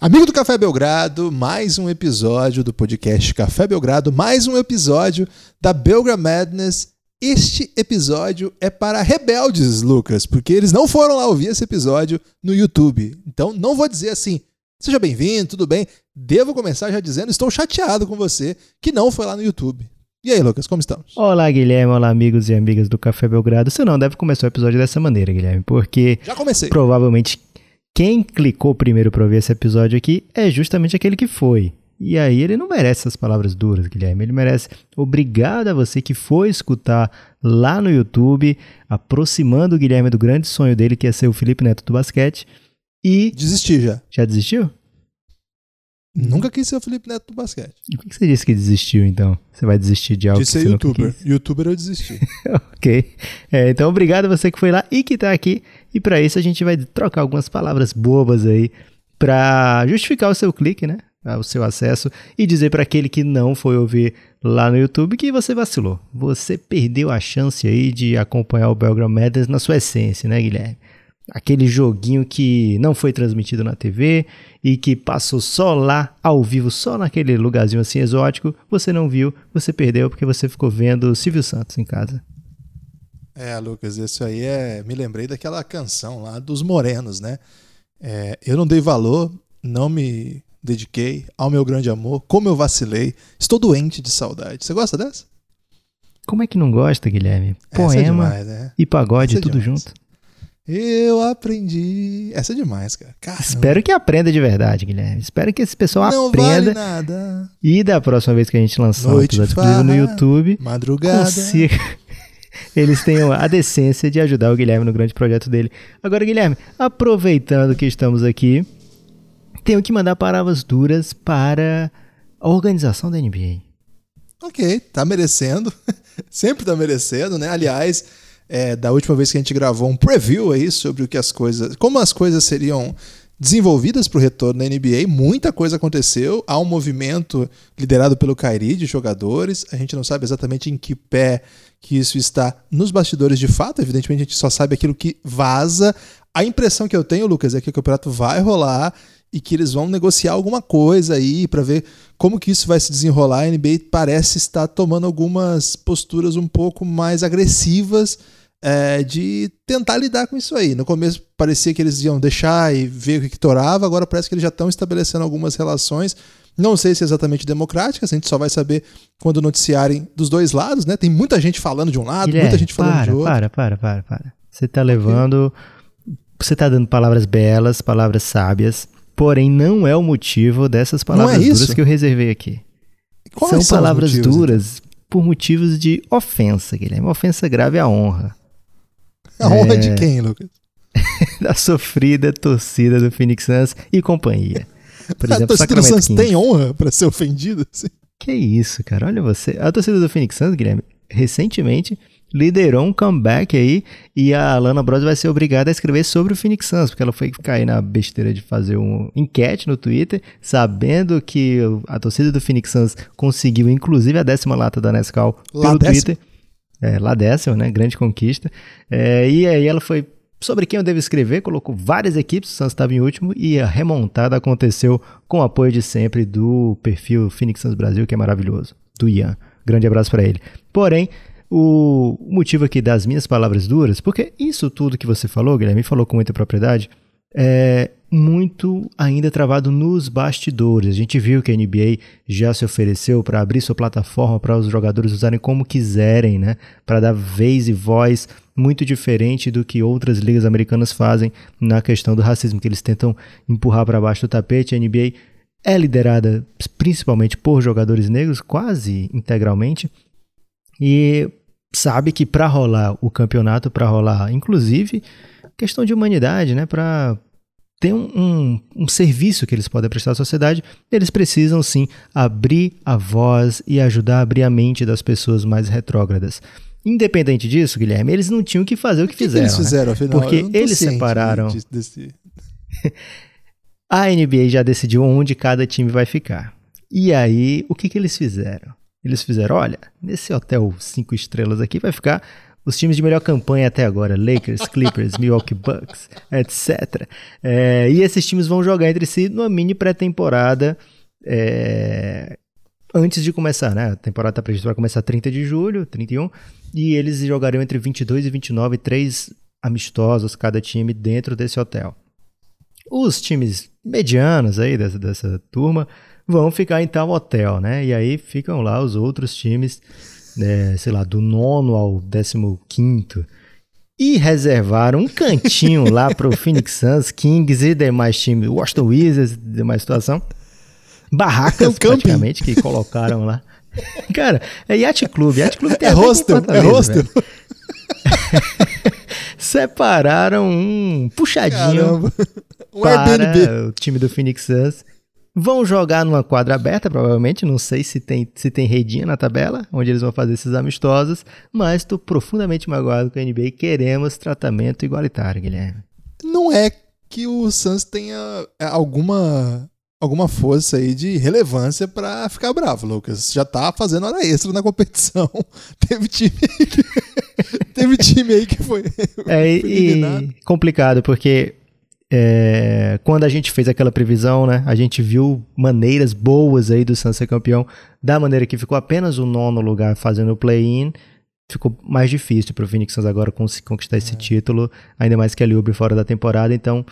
Amigo do Café Belgrado, mais um episódio do podcast Café Belgrado, mais um episódio da Belgra Madness. Este episódio é para rebeldes, Lucas, porque eles não foram lá ouvir esse episódio no YouTube. Então não vou dizer assim, seja bem-vindo, tudo bem. Devo começar já dizendo, estou chateado com você que não foi lá no YouTube. E aí, Lucas, como estamos? Olá, Guilherme. Olá, amigos e amigas do Café Belgrado. Você não deve começar o episódio dessa maneira, Guilherme, porque Já comecei. provavelmente quem clicou primeiro para ouvir esse episódio aqui é justamente aquele que foi. E aí ele não merece essas palavras duras, Guilherme. Ele merece obrigado a você que foi escutar lá no YouTube, aproximando o Guilherme do grande sonho dele, que é ser o Felipe Neto do basquete. E Desisti já. já desistiu? Nunca quis ser o Felipe Neto do basquete. E por que você disse que desistiu então? Você vai desistir de algo De que ser youtuber. quis? Youtuber eu desisti. ok. É, então, obrigado você que foi lá e que tá aqui. E para isso a gente vai trocar algumas palavras bobas aí para justificar o seu clique, né? Ah, O seu acesso e dizer para aquele que não foi ouvir lá no YouTube que você vacilou. Você perdeu a chance aí de acompanhar o Belgram Madness na sua essência, né, Guilherme? Aquele joguinho que não foi transmitido na TV e que passou só lá, ao vivo, só naquele lugarzinho assim exótico, você não viu, você perdeu porque você ficou vendo Silvio Santos em casa. É, Lucas, isso aí é. Me lembrei daquela canção lá dos Morenos, né? É, eu não dei valor, não me dediquei ao meu grande amor, como eu vacilei, estou doente de saudade. Você gosta dessa? Como é que não gosta, Guilherme? É Poema demais, né? e pagode, é tudo demais. junto. Eu aprendi. Essa é demais, cara. Caramba. Espero que aprenda de verdade, Guilherme. Espero que esse pessoal não aprenda. vale nada. E da próxima vez que a gente lançar um Noite episódio exclusivo no farra, YouTube, Madrugada. consiga. Eles tenham a decência de ajudar o Guilherme no grande projeto dele. Agora, Guilherme, aproveitando que estamos aqui, tenho que mandar palavras duras para a organização da NBA. Ok, tá merecendo. Sempre tá merecendo, né? Aliás, é, da última vez que a gente gravou um preview aí sobre o que as coisas. como as coisas seriam desenvolvidas para o retorno da NBA, muita coisa aconteceu. Há um movimento liderado pelo Kyrie de jogadores. A gente não sabe exatamente em que pé que isso está nos bastidores de fato. Evidentemente, a gente só sabe aquilo que vaza. A impressão que eu tenho, Lucas, é que o campeonato vai rolar e que eles vão negociar alguma coisa aí para ver como que isso vai se desenrolar. A NBA parece estar tomando algumas posturas um pouco mais agressivas é, de tentar lidar com isso aí. No começo parecia que eles iam deixar e ver o que, que torava, agora parece que eles já estão estabelecendo algumas relações. Não sei se é exatamente democráticas, a gente só vai saber quando noticiarem dos dois lados, né? Tem muita gente falando de um lado, Guilherme, muita gente falando para, de outro. Para, para, para, para. Você tá levando. Você tá dando palavras belas, palavras sábias, porém não é o motivo dessas palavras Não é duras que eu reservei aqui. Quais São os palavras motivos, duras por motivos de ofensa, Guilherme. Ofensa grave à honra. A honra É. de quem, Lucas? Da sofrida torcida do Phoenix Suns e companhia. Por a exemplo, torcida do Suns tem honra para ser ofendida? Assim? Que isso, cara. Olha você. A torcida do Phoenix Suns, Guilherme, recentemente liderou um comeback aí e a Alana Bros vai ser obrigada a escrever sobre o Phoenix Suns, porque ela foi cair na besteira de fazer um enquete no Twitter, sabendo que a torcida do Phoenix Suns conseguiu inclusive a décima lata da Nescau pelo décima? É, lá décima, né? Grande conquista. É, e aí ela foi sobre quem eu devo escrever, colocou várias equipes, o Suns estava em último, e a remontada aconteceu com o apoio de sempre do perfil Phoenix Suns Brasil, que é maravilhoso, do Ian. Grande abraço para ele. Porém, o motivo aqui das minhas palavras duras, porque isso tudo que você falou, Guilherme, falou com muita propriedade, é muito ainda travado nos bastidores. A gente viu que a NBA já se ofereceu para abrir sua plataforma para os jogadores usarem como quiserem, né? Para dar vez e voz muito diferente do que outras ligas americanas fazem na questão do racismo, que eles tentam empurrar para baixo do tapete. A NBA é liderada principalmente por jogadores negros, quase integralmente, e sabe que para rolar o campeonato, para rolar, inclusive, questão de humanidade, né? Para ter um, um, um serviço que eles podem prestar à sociedade, eles precisam sim abrir a voz e ajudar a abrir a mente das pessoas mais retrógradas. Independente disso, Guilherme, eles não tinham que fazer o que, O que, que fizeram. eles né? fizeram, afinal? Porque eles separaram- de- desse- A NBA já decidiu onde cada time vai ficar. E aí, o que, que eles fizeram? Eles fizeram, olha, nesse hotel cinco estrelas aqui vai ficar os times de melhor campanha até agora, Lakers, Clippers, Milwaukee Bucks, etc. É, e esses times vão jogar entre si numa mini pré-temporada é, antes de começar, né? A temporada está prevista para começar 30 de julho, 31, e eles jogariam entre 22 e 29, três amistosos cada time dentro desse hotel. Os times medianos aí dessa, dessa turma vão ficar em tal hotel, né? E aí ficam lá os outros times, né, sei lá, do nono ao décimo quinto. E reservaram um cantinho lá para o Phoenix Suns, Kings e demais times, Washington Wizards, demais situação. Barracas, praticamente, que colocaram lá. Cara, é Yacht Club. Yacht Club tem é hostel, é hostel. Separaram um puxadinho Caramba. um para Airbnb. o time do Phoenix Suns Vão jogar numa quadra aberta, provavelmente. Não sei se tem, se tem redinha na tabela, onde eles vão fazer esses amistosos. Mas estou profundamente magoado com a NBA. Queremos tratamento igualitário, Guilherme. Não é que o Suns tenha é, alguma alguma força aí de relevância para ficar bravo, Lucas. Já tá fazendo hora extra na competição. Teve time que, teve time aí que foi. É foi e complicado porque é, quando a gente fez aquela previsão, né, a gente viu maneiras boas aí do Suns ser campeão, da maneira que ficou apenas o nono lugar fazendo o play-in, ficou mais difícil para o Phoenix Suns agora conquistar esse é. título, ainda mais que a Libre fora da temporada, então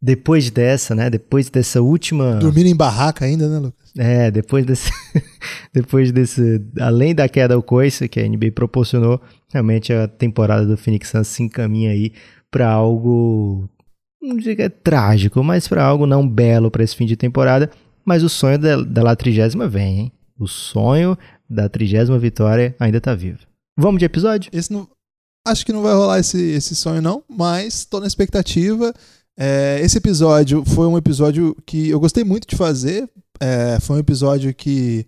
depois dessa, né, depois dessa última... Dormindo em barraca ainda, né, Lucas? É, depois desse, depois desse, além da queda ao coice que a NBA proporcionou, realmente a temporada do Phoenix Suns se encaminha aí para algo não diga trágico, mas para algo não belo para esse fim de temporada. Mas o sonho da, trigésima vem, hein? O sonho da trigésima vitória ainda tá vivo. Vamos de episódio? Esse não, acho que não vai rolar esse, esse sonho não, mas tô na expectativa. É, esse episódio foi um episódio que eu gostei muito de fazer. É, foi um episódio que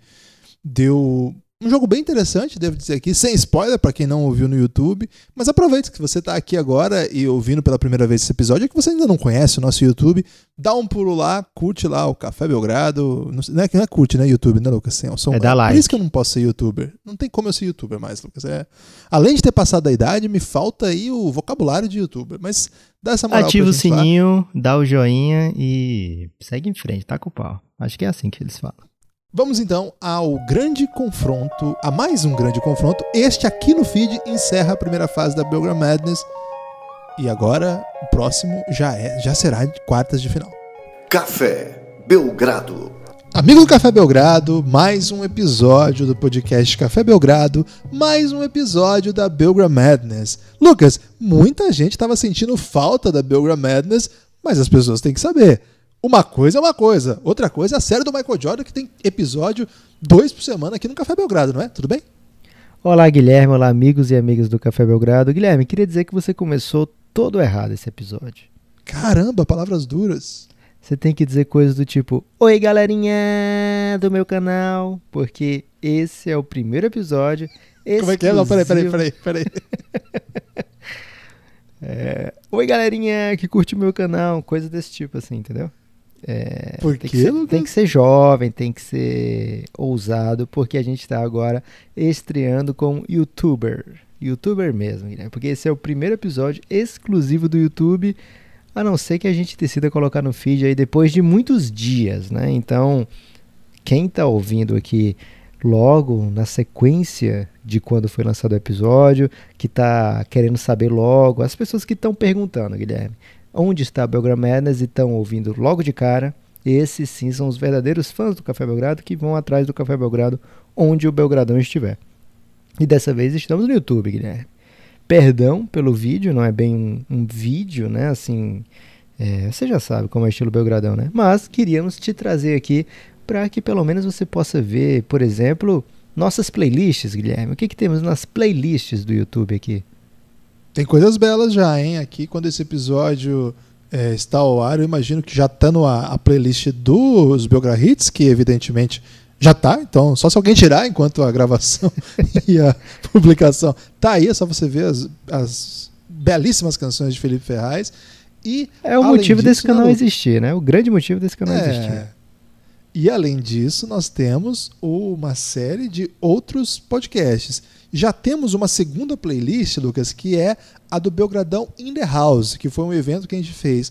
deu um jogo bem interessante, devo dizer aqui, sem spoiler para quem não ouviu no YouTube. Mas aproveite que você está aqui agora e ouvindo pela primeira vez esse episódio, é que você ainda não conhece o nosso YouTube, dá um pulo lá, curte lá o Café Belgrado. Não é, não é curte, né? YouTube, né, Lucas? Sim, sou, é da like. Por isso que eu não posso ser youtuber. Não tem como eu ser youtuber mais, Lucas. É, além de ter passado da idade, me falta aí o vocabulário de youtuber. Mas dá essa moral Ativa o sininho, lá. dá o joinha e segue em frente, tá com o pau. Acho que é assim que eles falam. Vamos então ao grande confronto, a mais um grande confronto. Este aqui no feed encerra a primeira fase da Belgram Madness. E agora o próximo já é, já será de quartas de final. Café Belgrado. Amigo do Café Belgrado, mais um episódio do podcast Café Belgrado, mais um episódio da Belgram Madness. Lucas, muita gente estava sentindo falta da Belgram Madness, mas as pessoas têm que saber. Uma coisa é uma coisa, outra coisa é a série do Michael Jordan, que tem episódio dois por semana aqui no Café Belgrado, não é? Tudo bem? Olá, Guilherme. Olá, amigos e amigas do Café Belgrado. Guilherme, queria dizer que você começou todo errado esse episódio. Caramba, palavras duras. Você tem que dizer coisas do tipo: Oi, galerinha do meu canal, porque esse é o primeiro episódio. Exclusivo... Como é que é? Não, peraí, peraí, peraí. peraí. é... Oi, galerinha que curte o meu canal, coisa desse tipo, assim, entendeu? É, Por tem, que ser, tem que ser jovem, tem que ser ousado, porque a gente está agora estreando com youtuber. Youtuber mesmo, Guilherme, porque esse é o primeiro episódio exclusivo do YouTube, a não ser que a gente decida colocar no feed aí depois de muitos dias, né? Então, quem está ouvindo aqui logo na sequência de quando foi lançado o episódio, que está querendo saber logo, as pessoas que estão perguntando, Guilherme, onde está Belgram Madness e estão ouvindo logo de cara. Esses sim são os verdadeiros fãs do Café Belgrado que vão atrás do Café Belgrado onde o Belgradão estiver. E dessa vez estamos no YouTube, Guilherme. Perdão pelo vídeo, não é bem um, um vídeo, né? Assim, é, você já sabe como é estilo Belgradão, né? Mas queríamos te trazer aqui para que pelo menos você possa ver, por exemplo, nossas playlists, Guilherme. O que, que temos nas playlists do YouTube aqui? Tem coisas belas já, hein? Aqui, quando esse episódio é, está ao ar, eu imagino que já está no a playlist dos Belgra Hits, que evidentemente já está. Então, só se alguém tirar enquanto a gravação e a publicação tá aí, é só você ver as, as belíssimas canções de Felipe Ferraz. E, é o motivo disso, desse canal existir, né? O grande motivo desse canal é, existir. E além disso, nós temos uma série de outros podcasts. Já temos uma segunda playlist, Lucas, que é a do Belgradão in the House, que foi um evento que a gente fez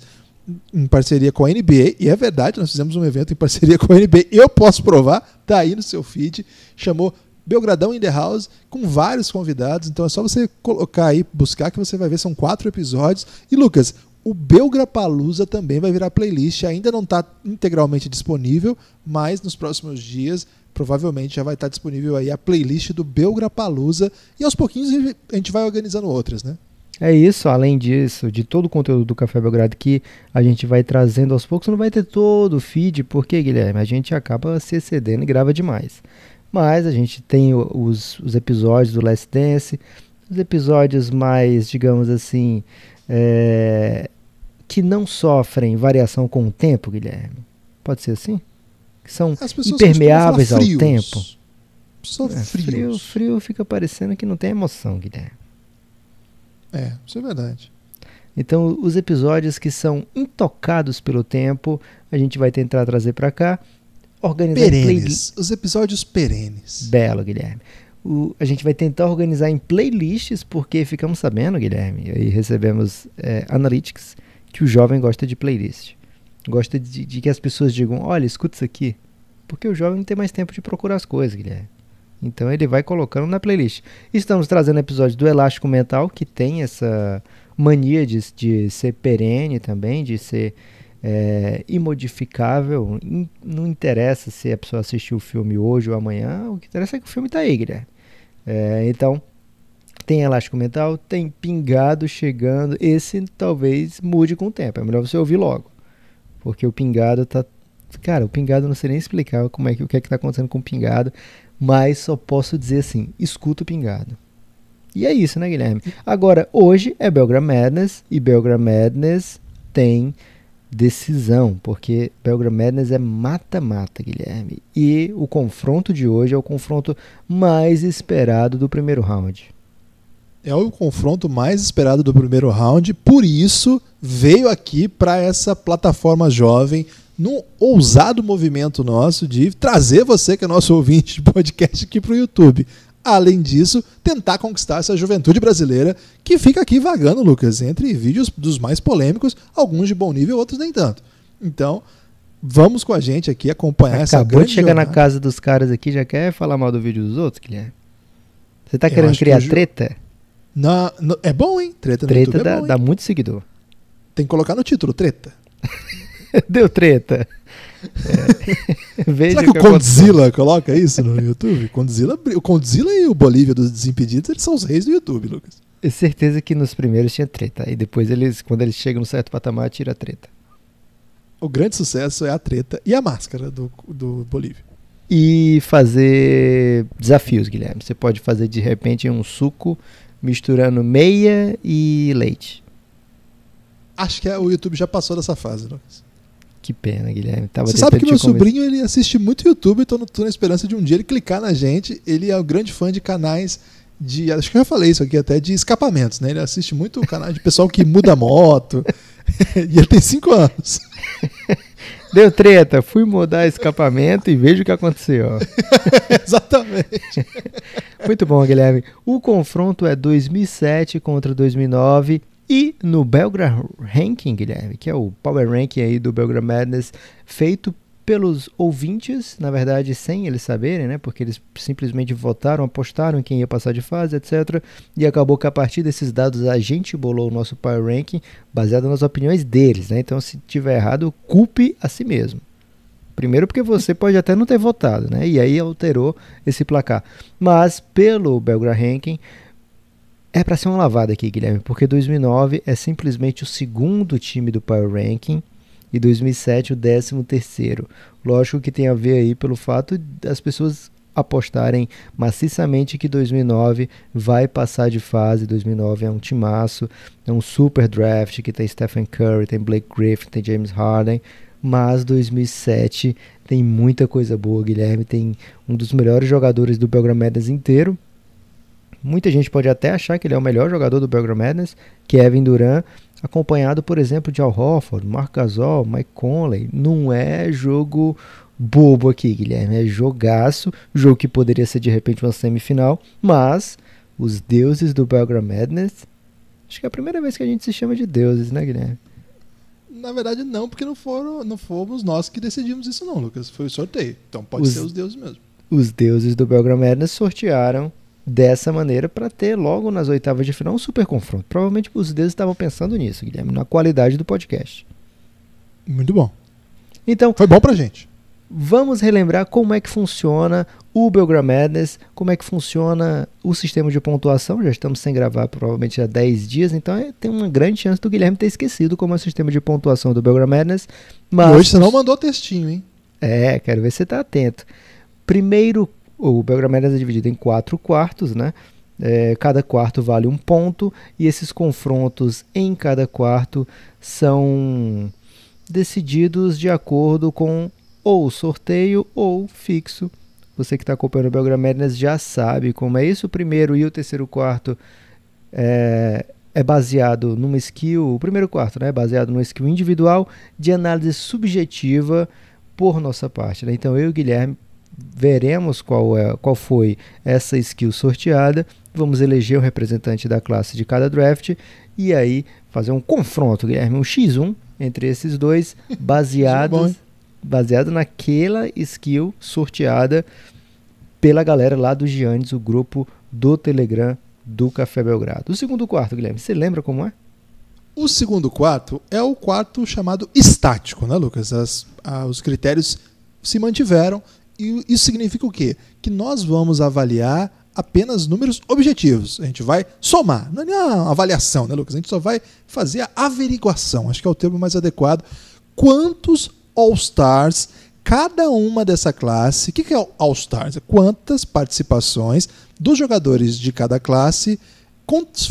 em parceria com a NBA, e é verdade, nós fizemos um evento em parceria com a NBA, eu posso provar, tá aí no seu feed, chamou Belgradão in the House, com vários convidados, então é só você colocar aí, buscar que você vai ver, são quatro episódios. E Lucas, o Belgrapalusa também vai virar playlist, ainda não está integralmente disponível, mas nos próximos dias provavelmente já vai estar disponível aí a playlist do Belgrapalusa. E aos pouquinhos a gente vai organizando outras, né? É isso, além disso, de todo o conteúdo do Café Belgrado que a gente vai trazendo aos poucos, não vai ter todo o feed, porque, Guilherme, a gente acaba se excedendo e grava demais. Mas a gente tem os, os episódios do Last Dance, os episódios mais, digamos assim, é, que não sofrem variação com o tempo, Guilherme. Pode ser assim? Que são impermeáveis ao tempo. Só é, frio, frio fica parecendo que não tem emoção, Guilherme. É, isso é verdade. Então, os episódios que são intocados pelo tempo, a gente vai tentar trazer para cá. Organizar perenes. Os episódios perenes. Belo, Guilherme. O, a gente vai tentar organizar em playlists, porque ficamos sabendo, Guilherme, e recebemos é, analytics, que o jovem gosta de playlist. Gosta de, de, que as pessoas digam: olha, escuta isso aqui. Porque o jovem não tem mais tempo de procurar as coisas, Guilherme. Então ele vai colocando na playlist. Estamos trazendo episódios do Elástico Mental, que tem essa mania de, de ser perene também, de ser é, imodificável. não interessa se a pessoa assistiu o filme hoje ou amanhã, o que interessa é que o filme está aí, Guilherme. É, então, tem elástico mental, tem pingado chegando. Esse talvez mude com o tempo. É melhor você ouvir logo. Porque o pingado tá. Cara, o pingado não sei nem explicar como é que, o que é que tá acontecendo com o pingado. Mas só posso dizer assim: escuta o pingado. E é isso, né, Guilherme? Agora, hoje é Belgram Madness e Belgram Madness tem decisão, porque Belgram Madness é mata-mata, Guilherme. E o confronto de hoje é o confronto mais esperado do primeiro round é o confronto mais esperado do primeiro round, por isso veio aqui para essa plataforma jovem, num ousado movimento nosso de trazer você, que é nosso ouvinte de podcast, aqui para o YouTube. Além disso, tentar conquistar essa juventude brasileira que fica aqui vagando, Lucas, entre vídeos dos mais polêmicos, alguns de bom nível, outros nem tanto. Então, vamos com a gente aqui acompanhar Acabou essa grande Acabou de chegar jornada. na casa dos caras aqui, já quer falar mal do vídeo dos outros, Guilherme? Você tá Eu querendo criar que treta? Na, no, é bom, hein? Treta treta YouTube dá, é bom, dá muito seguidor. Tem que colocar no título, treta. Deu treta. É. Será que, que o Condzilla coloca isso no YouTube? Condzilla, o Condzilla e o Bolívia dos Desimpedidos eles são os reis do YouTube, Lucas. É certeza que nos primeiros tinha treta. E depois eles, quando eles chegam no certo patamar, tira a treta. O grande sucesso é a treta e a máscara do, do Bolívia. E fazer desafios, Guilherme. Você pode fazer de repente um suco misturando meia e leite. Acho que é, o YouTube já passou dessa fase, Lucas. Que pena, Guilherme. Tava Você sabe que meu sobrinho ele assiste muito YouTube, então tô na esperança de um dia ele clicar na gente. Ele é um grande fã de canais de. Acho que eu já falei isso aqui até, de escapamentos, né? Ele assiste muito o canal de pessoal que muda moto. e ele tem 5 anos. Deu treta, fui mudar escapamento e vejo o que aconteceu. Exatamente. Muito bom, Guilherme. O confronto é 2007 contra 2009 e no Belgram Ranking, Guilherme, que é o Power Ranking aí do Belgram Madness, feito pelos ouvintes, na verdade, sem eles saberem, né? Porque eles simplesmente votaram, apostaram em quem ia passar de fase, etc. E acabou que a partir desses dados a gente bolou o nosso Power Ranking baseado nas opiniões deles, né? Então, se tiver errado, culpe a si mesmo. Primeiro porque você pode até não ter votado, né? E aí alterou esse placar. Mas pelo Belgra Ranking é para ser uma lavada aqui, Guilherme, porque 2009 é simplesmente o segundo time do Power Ranking e 2007 o 13 terceiro. Lógico que tem a ver aí pelo fato das pessoas apostarem maciçamente que 2009 vai passar de fase. 2009 é um timaço, é um super draft que tem Stephen Curry, tem Blake Griffin, tem James Harden. Mas 2007 tem muita coisa boa, Guilherme. Tem um dos melhores jogadores do Belgram Madness inteiro. Muita gente pode até achar que ele é o melhor jogador do Belgram Madness, Kevin Durant acompanhado, por exemplo, de Al Horford, Mark Gasol, Mike Conley. Não é jogo bobo aqui, Guilherme. É jogaço, jogo que poderia ser de repente uma semifinal, mas os deuses do Belgram Madness. Acho que é a primeira vez que a gente se chama de deuses, né, Guilherme? Na verdade, não, porque não, foram, não fomos nós que decidimos isso, não, Lucas. Foi o sorteio. Então pode Os- ser os deuses mesmo. Os deuses do Belgram Madness sortearam dessa maneira para ter logo nas oitavas de final um super confronto. Provavelmente os deuses estavam pensando nisso, Guilherme, na qualidade do podcast. Muito bom. Então, Foi bom pra gente. vamos relembrar como é que funciona o Belgram Madness, como é que funciona o sistema de pontuação. Já estamos sem gravar provavelmente há 10 dias, então é- tem uma grande chance do Guilherme ter esquecido como é o sistema de pontuação do Belgram Madness. Mas E hoje você não mandou textinho, hein? É, quero ver se você está atento. Primeiro, o Belgram Madness é dividido em quatro quartos, né? É, cada quarto vale um ponto e esses confrontos em cada quarto são decididos de acordo com ou sorteio ou fixo. Você que está acompanhando o Belgram Madness já sabe como é isso. O primeiro e o terceiro quarto é, é baseado numa skill, o primeiro quarto, né, é baseado numa skill individual de análise subjetiva por nossa parte. Né? Então eu e o Guilherme veremos qual, é, qual foi essa skill sorteada, vamos eleger o representante da classe de cada draft e aí fazer um confronto, Guilherme, um X1 entre esses dois, baseados, hein? baseado naquela skill sorteada pela galera lá do Giannis, o grupo do Telegram do Café Belgrado. O segundo quarto, Guilherme, você lembra como é? O segundo quarto é o quarto chamado estático, né, Lucas? As- ah, os critérios se mantiveram e isso significa o quê? Que nós vamos avaliar apenas números objetivos. A gente vai somar, não é nem uma avaliação, né, Lucas? A gente só vai fazer a averiguação, acho que é o termo mais adequado. Quantos All-Stars cada uma dessa classe. O que é All-Stars? É quantas participações dos jogadores de cada classe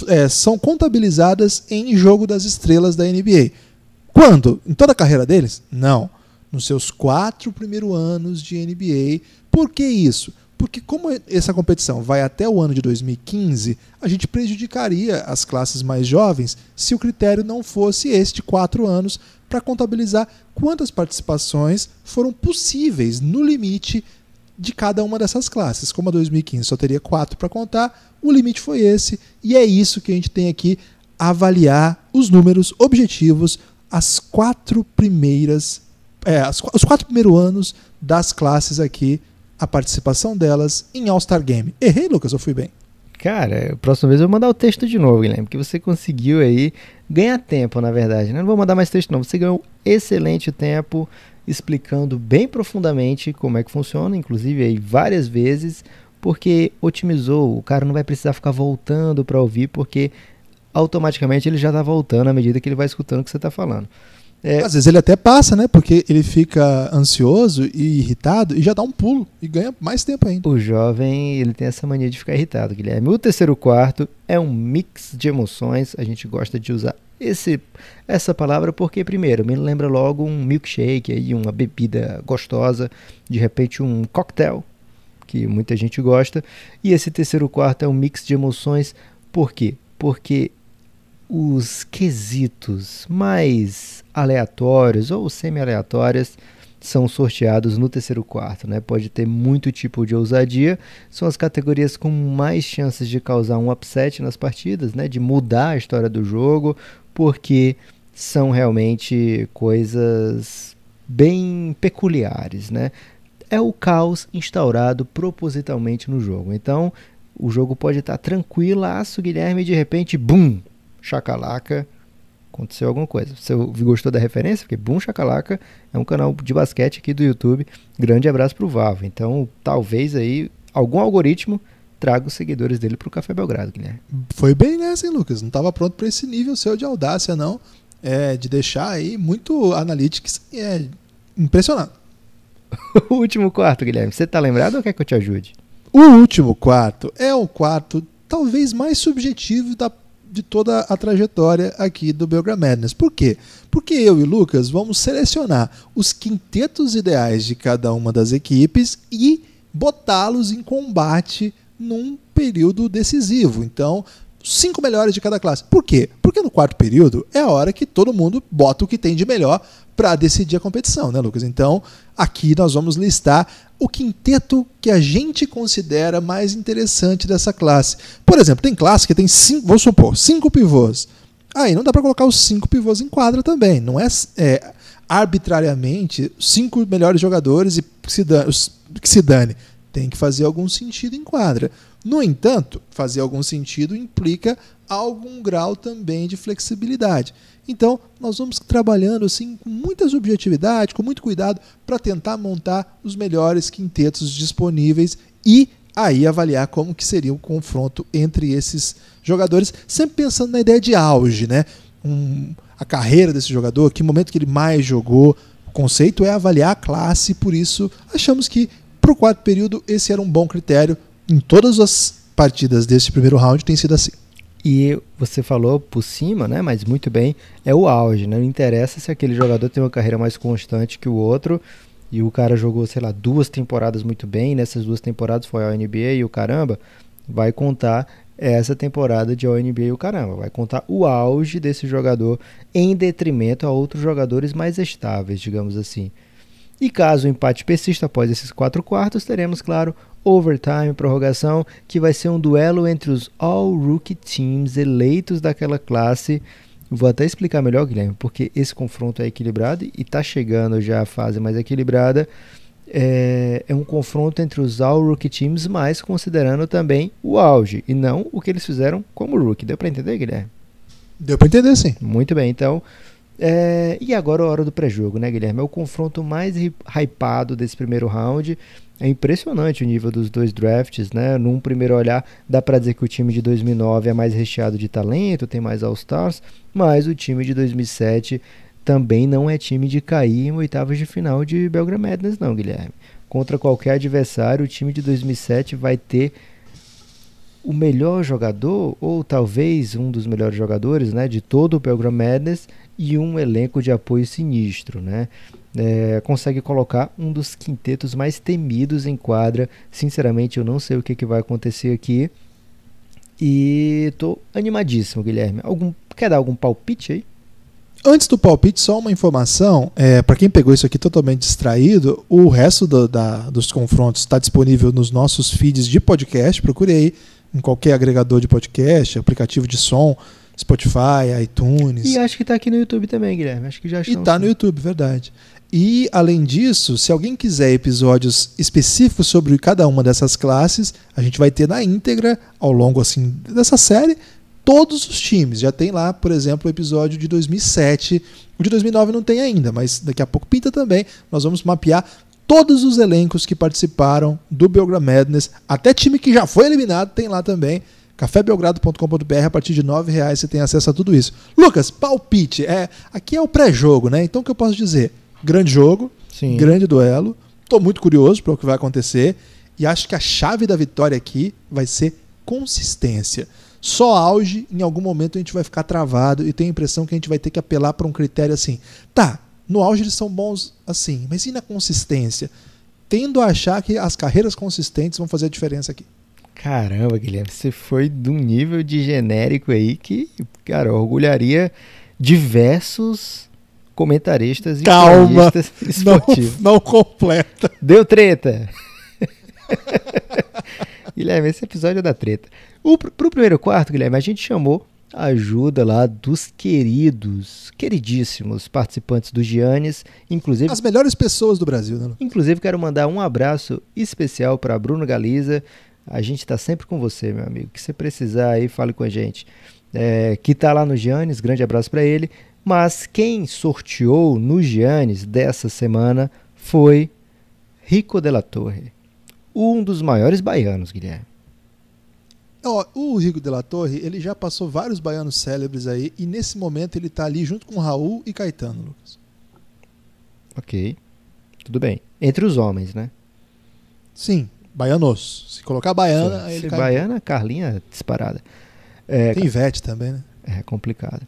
é, são contabilizadas em jogo das estrelas da NBA. Quando? Em toda a carreira deles? Não. Nos seus quatro primeiros anos de NBA. Por que isso? Porque como essa competição vai até o ano de 2015, a gente prejudicaria as classes mais jovens se o critério não fosse este de quatro anos para contabilizar quantas participações foram possíveis no limite de cada uma dessas classes. Como a 2015 só teria quatro para contar, o limite foi esse, e é isso que a gente tem aqui avaliar os números objetivos, as quatro primeiras, é, as os quatro primeiros anos das classes aqui, a participação delas em All-Star Game. Errei, Lucas, ou fui bem? Cara, próxima vez eu vou mandar o texto de novo, Guilherme, porque você conseguiu aí ganhar tempo, na verdade. né? Não vou mandar mais texto, não. Você ganhou excelente tempo explicando bem profundamente como é que funciona, inclusive aí várias vezes, porque otimizou. O cara não vai precisar ficar voltando para ouvir, porque automaticamente ele já está voltando à medida que ele vai escutando o que você está falando. É, Às vezes ele até passa, né? Porque ele fica ansioso e irritado e já dá um pulo e ganha mais tempo ainda. O jovem, ele tem essa mania de ficar irritado, Guilherme. O terceiro quarto é um mix de emoções. A gente gosta de usar esse, essa palavra porque, primeiro, me lembra logo um milkshake, aí, uma bebida gostosa, de repente um cocktail, que muita gente gosta. E esse terceiro quarto é um mix de emoções. Por quê? Porque os quesitos mais aleatórios ou semi-aleatórios são sorteados no terceiro quarto, né? Pode ter muito tipo de ousadia, são as categorias com mais chances de causar um upset nas partidas, né? De mudar a história do jogo, porque são realmente coisas bem peculiares, né? É o caos instaurado propositalmente no jogo. Então, o jogo pode estar tranquilaço, Guilherme, e de repente, bum, chacalaca, aconteceu alguma coisa. Você gostou da referência? Porque Boom Chacalaca é um canal de basquete aqui do YouTube. Grande abraço pro Vavo. Então, talvez aí algum algoritmo traga os seguidores dele pro Café Belgrado, Guilherme. Foi bem nessa, hein, Lucas? Não estava pronto para esse nível seu de audácia, não. É, de deixar aí muito analytics é, impressionante. o último quarto, Guilherme. Você tá lembrado ou quer que eu te ajude? O último quarto é o quarto talvez mais subjetivo da, de toda a trajetória aqui do Belgram Madness. Por quê? Porque eu e Lucas vamos selecionar os quintetos ideais de cada uma das equipes e botá-los em combate num período decisivo. Então, cinco melhores de cada classe. Por quê? Porque no quarto período é a hora que todo mundo bota o que tem de melhor para decidir a competição, né, Lucas? Então, aqui nós vamos listar o quinteto que a gente considera mais interessante dessa classe. Por exemplo, tem classe que tem cinco, vou supor, cinco pivôs. Aí não dá para colocar os cinco pivôs em quadra também. Não é, é arbitrariamente cinco melhores jogadores e que se, dane, que se dane. Tem que fazer algum sentido em quadra. No entanto, fazer algum sentido implica algum grau também de flexibilidade. Então, nós vamos trabalhando assim com muita subjetividade, com muito cuidado para tentar montar os melhores quintetos disponíveis e aí avaliar como que seria o confronto entre esses jogadores, sempre pensando na ideia de auge, né? Um, a carreira desse jogador, que momento que ele mais jogou. O conceito é avaliar a classe, por isso achamos que para o quarto período esse era um bom critério. Em todas as partidas desse primeiro round tem sido assim. E você falou por cima, né? Mas muito bem, é o auge, né? Não interessa se aquele jogador tem uma carreira mais constante que o outro. E o cara jogou, sei lá, duas temporadas muito bem. Nessas duas temporadas foi ao NBA e o caramba. Vai contar essa temporada de NBA e o caramba. Vai contar o auge desse jogador em detrimento a outros jogadores mais estáveis, digamos assim. E caso o empate persista após esses quatro quartos, teremos, claro, overtime, prorrogação, que vai ser um duelo entre os All-Rookie Teams eleitos daquela classe. Vou até explicar melhor, Guilherme, porque esse confronto é equilibrado e está chegando já a fase mais equilibrada. É, é, um confronto entre os All-Rookie Teams, mas considerando também o auge e não o que eles fizeram como rookie. Deu para entender, Guilherme? Deu para entender, sim. Muito bem, então. É, e agora a hora do pré-jogo, né, Guilherme? É o confronto mais hypado desse primeiro round. É impressionante o nível dos dois drafts, né? Num primeiro olhar, dá para dizer que o time de 2009 é mais recheado de talento, tem mais All-Stars, mas o time de 2007 também não é time de cair em oitavas de final de Belgrade Madness, não, Guilherme. Contra qualquer adversário, o time de 2007 vai ter o melhor jogador, ou talvez um dos melhores jogadores, né, de todo o Belgrade Madness e um elenco de apoio sinistro, né? É, consegue colocar um dos quintetos mais temidos em quadra. Sinceramente, eu não sei o que, que vai acontecer aqui. E estou animadíssimo, Guilherme. Algum, quer dar algum palpite aí? Antes do palpite, só uma informação. É, para quem pegou isso aqui totalmente distraído, o resto do, da, dos confrontos está disponível nos nossos feeds de podcast. Procure aí em qualquer agregador de podcast, aplicativo de som, Spotify, iTunes. E acho que está aqui no YouTube também, Guilherme. Acho que já E está no YouTube, verdade. E, além disso, se alguém quiser episódios específicos sobre cada uma dessas classes, a gente vai ter na íntegra, ao longo assim dessa série, todos os times. Já tem lá, por exemplo, o episódio de 2007. O de 2009 não tem ainda, mas daqui a pouco pinta também. Nós vamos mapear todos os elencos que participaram do Belgrade Madness. Até time que já foi eliminado tem lá também. cafébelgrado.com.br a partir de R$ reais você tem acesso a tudo isso. Lucas, palpite. É, aqui é o pré-jogo, né? Então o que eu posso dizer? Grande jogo, Sim. grande duelo. Estou muito curioso para o que vai acontecer e acho que a chave da vitória aqui vai ser consistência. Só auge, em algum momento a gente vai ficar travado e tenho a impressão que a gente vai ter que apelar para um critério assim. Tá, no auge eles são bons assim, mas e na consistência? Tendo a achar que as carreiras consistentes vão fazer a diferença aqui. Caramba, Guilherme, você foi de um nível de genérico aí que, cara, orgulharia diversos comentaristas e Calma, esportivos. Não, não completa. Deu treta. Guilherme, esse episódio é da treta. O, pro primeiro quarto, Guilherme, a gente chamou a ajuda lá dos queridos, queridíssimos participantes do Giannis, inclusive... As melhores pessoas do Brasil, né? Inclusive, quero mandar um abraço especial para Bruno Galiza. A gente está sempre com você, meu amigo. Que você precisar aí, fale com a gente. É, que está lá no Giannis, grande abraço para ele. Mas quem sorteou no Giannis dessa semana foi Rico de la Torre, um dos maiores baianos, Guilherme. Oh, o Rico de la Torre, ele já passou vários baianos célebres aí e nesse momento ele está ali junto com Raul e Caetano, Lucas. Ok, tudo bem. Entre os homens, né? Sim, baianos. Se colocar baiana, Sim, aí ele Se baiana, Carlinha disparada. É, Tem Ivete também, né? É complicado.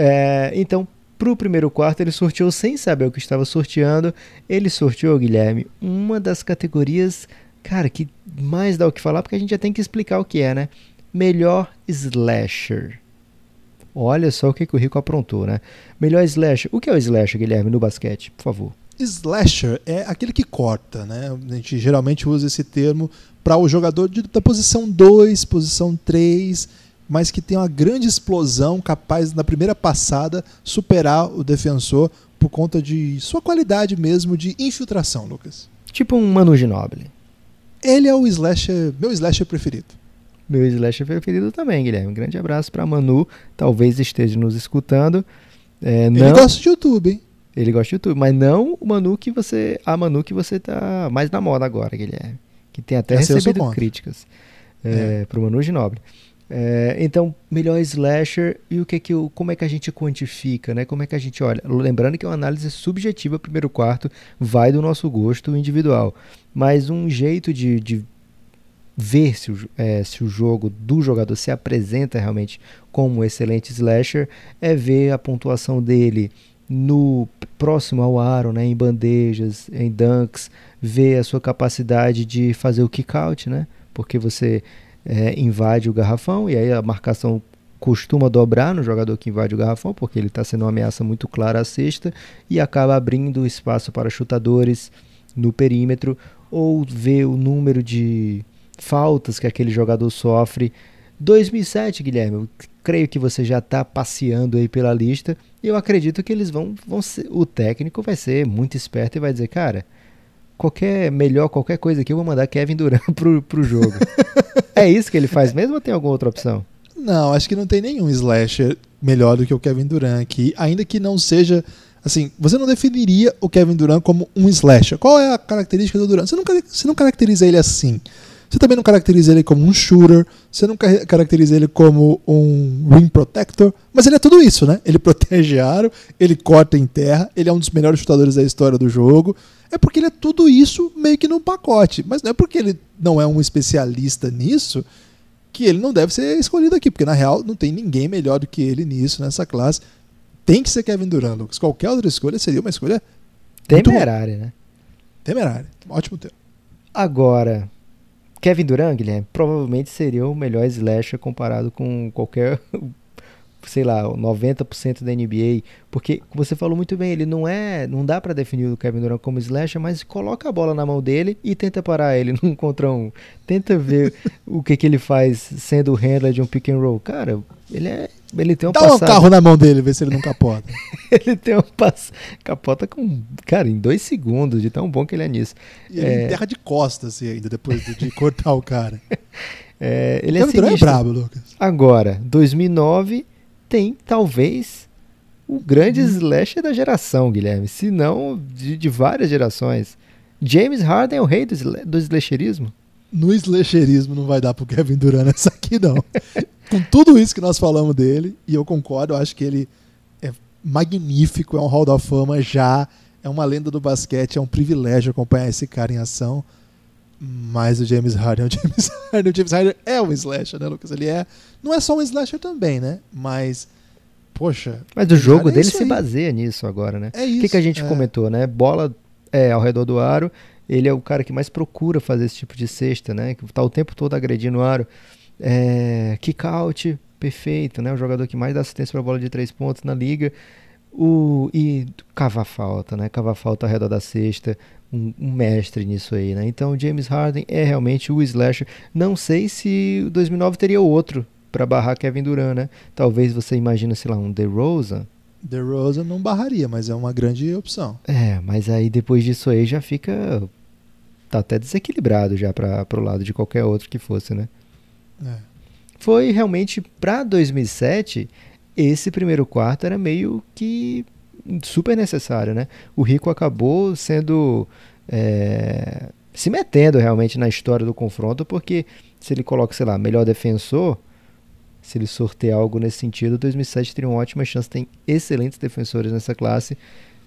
É, então, para o primeiro quarto, ele sorteou sem saber o que estava sorteando. Ele sorteou, Guilherme, uma das categorias, cara, que mais dá o que falar, porque a gente já tem que explicar o que é, né? melhor slasher. Olha só o que, que o Rico aprontou, né? Melhor slasher. O que é o slasher, Guilherme, no basquete? Por favor. Slasher é aquele que corta, né? A gente geralmente usa esse termo para o jogador de, da posição 2, posição 3, mas que tem uma grande explosão, capaz na primeira passada superar o defensor por conta de sua qualidade mesmo de infiltração, Lucas. Tipo um Manu Ginobili. Ele é o slasher, meu slasher preferido. Meu slasher preferido também, Guilherme. Um grande abraço para Manu, talvez esteja nos escutando. É, não... Ele gosta de YouTube, hein? Ele gosta de YouTube, mas não o Manu que você, a Manu que você tá mais na moda agora, Guilherme, que tem até Essa recebido críticas É. é, pro Manu Ginobili. É, então, melhor slasher e o que que o, como é que a gente quantifica, né? Como é que a gente olha? Lembrando que é uma análise subjetiva, primeiro quarto, vai do nosso gosto individual, mas um jeito de, de ver se o, é, se o jogo do jogador se apresenta realmente como um excelente slasher é ver a pontuação dele no próximo ao aro, né, em bandejas, em dunks, ver a sua capacidade de fazer o kick out, né? Porque você é, invade o garrafão e aí a marcação costuma dobrar no jogador que invade o garrafão, porque ele está sendo uma ameaça muito clara à cesta e acaba abrindo espaço para chutadores no perímetro ou ver o número de faltas que aquele jogador sofre. 2007, Guilherme, eu creio que você já está passeando aí pela lista eu acredito que eles vão, vão ser, o técnico vai ser muito esperto e vai dizer, cara, qualquer melhor qualquer coisa aqui eu vou mandar Kevin Durant pro, pro jogo. é isso que ele faz mesmo ou tem alguma outra opção? Não, acho que não tem nenhum slasher melhor do que o Kevin Durant aqui, ainda que não seja. Assim, você não definiria o Kevin Durant como um slasher. Qual é a característica do Durant? Você não, você não caracteriza ele assim. Você também não caracteriza ele como um shooter, você não ca- caracteriza ele como um rim protector, mas ele é tudo isso, né? Ele protege aro, ele corta em terra, ele é um dos melhores chutadores da história do jogo. É porque ele é tudo isso meio que num pacote, mas não é porque ele não é um especialista nisso que ele não deve ser escolhido aqui, porque na real não tem ninguém melhor do que ele nisso, nessa classe. Tem que ser Kevin Durant, Lucas. Qualquer outra escolha seria uma escolha Muito. Temerária, né? temerária. Ótimo termo. Agora, Kevin Durant, Guilherme, provavelmente seria o melhor slasher comparado com qualquer, sei lá, 90% da NBA, porque como você falou muito bem, ele não é, não dá pra definir o Kevin Durant como slasher, mas coloca a bola na mão dele e tenta parar ele num contra um. Tenta ver o que que ele faz sendo o handler de um pick and roll. Cara, ele é, ele tem um Dá um carro na mão dele, ver se ele não capota. ele tem um passo. Capota com. Cara, em dois segundos, de tão bom que ele é nisso. E ele É. enterra de costas assim, ainda, depois de, cortar o cara. É, ele é Kevin é brabo, Lucas. Agora, 2009 tem talvez o grande Uhum. slasher da geração, Guilherme. Se não, de, de várias gerações. James Harden é o rei do, do slasherismo. No slasherismo não vai dar pro Kevin Durant essa aqui, não. Com tudo isso que nós falamos dele, e eu concordo, eu acho que ele é magnífico, é um Hall da Fama já, é uma lenda do basquete, é um privilégio acompanhar esse cara em ação. Mas o James Harden, o James Harden, o James Harden é um slasher, né, Lucas? Ele é, não é só um slasher também, né? Mas, poxa, Mas o jogo é dele se baseia nisso agora, né? é O isso. que, que a gente é. comentou, né? Bola é, ao redor do aro. Ele é o cara que mais procura fazer esse tipo de cesta, né? Que tá o tempo todo agredindo o aro. É, kick out, perfeito, né? O jogador que mais dá assistência para bola de três pontos na liga. O, e cavar falta, né? Cavar falta ao redor da cesta. Um, um mestre nisso aí, né? Então, o James Harden é realmente o slasher. Não sei se o 2009 teria outro para barrar Kevin Durant, né? Talvez você imagine, sei lá, um DeRozan. The Rosa não barraria, mas é uma grande opção. É, mas aí depois disso aí já fica. Tá até desequilibrado já para pro lado de qualquer outro que fosse, né? É. Foi realmente para 2007 esse primeiro quarto era meio que super necessário, né? O Rico acabou sendo é, se metendo realmente na história do confronto porque se ele coloca, sei lá, melhor defensor, se ele sortear algo nesse sentido, 2007 teria uma ótima chance, tem excelentes defensores nessa classe.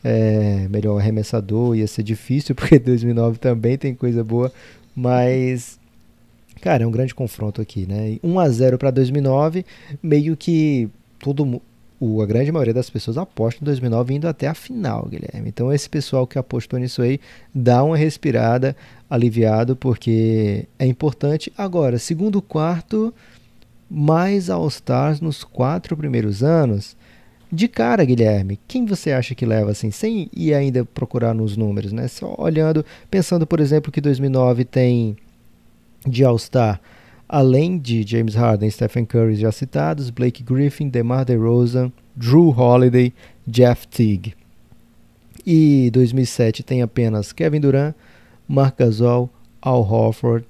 É, melhor arremessador ia ser difícil, porque 2009 também tem coisa boa, mas cara, é um grande confronto aqui, né? 1 a 0 para 2009, meio que todo mu- o, a grande maioria das pessoas aposta em 2009 indo até a final, Guilherme. Então esse pessoal que apostou nisso aí dá uma respirada, aliviado, porque é importante. Agora, segundo quarto, mais All-Stars nos quatro primeiros anos. De cara, Guilherme, quem você acha que leva assim, sem ir ainda procurar nos números, né? Só olhando, pensando, por exemplo, que 2009 tem de All-Star, além de James Harden Stephen Curry já citados, Blake Griffin, DeMar DeRozan, Drew Holiday, Jeff Teague. E 2007 tem apenas Kevin Durant, Marc Gasol, Al Horford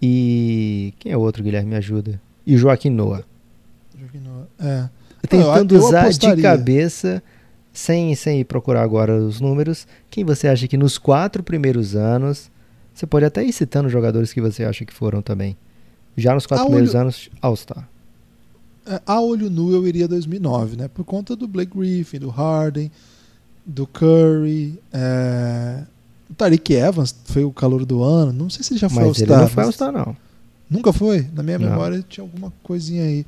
e quem é o outro, Guilherme, me ajuda? E Joaquim Noah. Joaquim Noah, é. Tentando eu, eu usar de cabeça, sem, sem procurar agora os números, quem você acha que nos quatro primeiros anos, você pode até ir citando jogadores que você acha que foram também. Já nos quatro a primeiros olho, anos, All-Star. É, a olho nu eu iria 2009, né? Por conta do Blake Griffin, do Harden, do Curry, é... o Tariq Evans foi o calor do ano. Não sei se ele já foi All-Star. Ele não foi All-Star, não. Nunca foi? Na minha não. memória tinha alguma coisinha aí.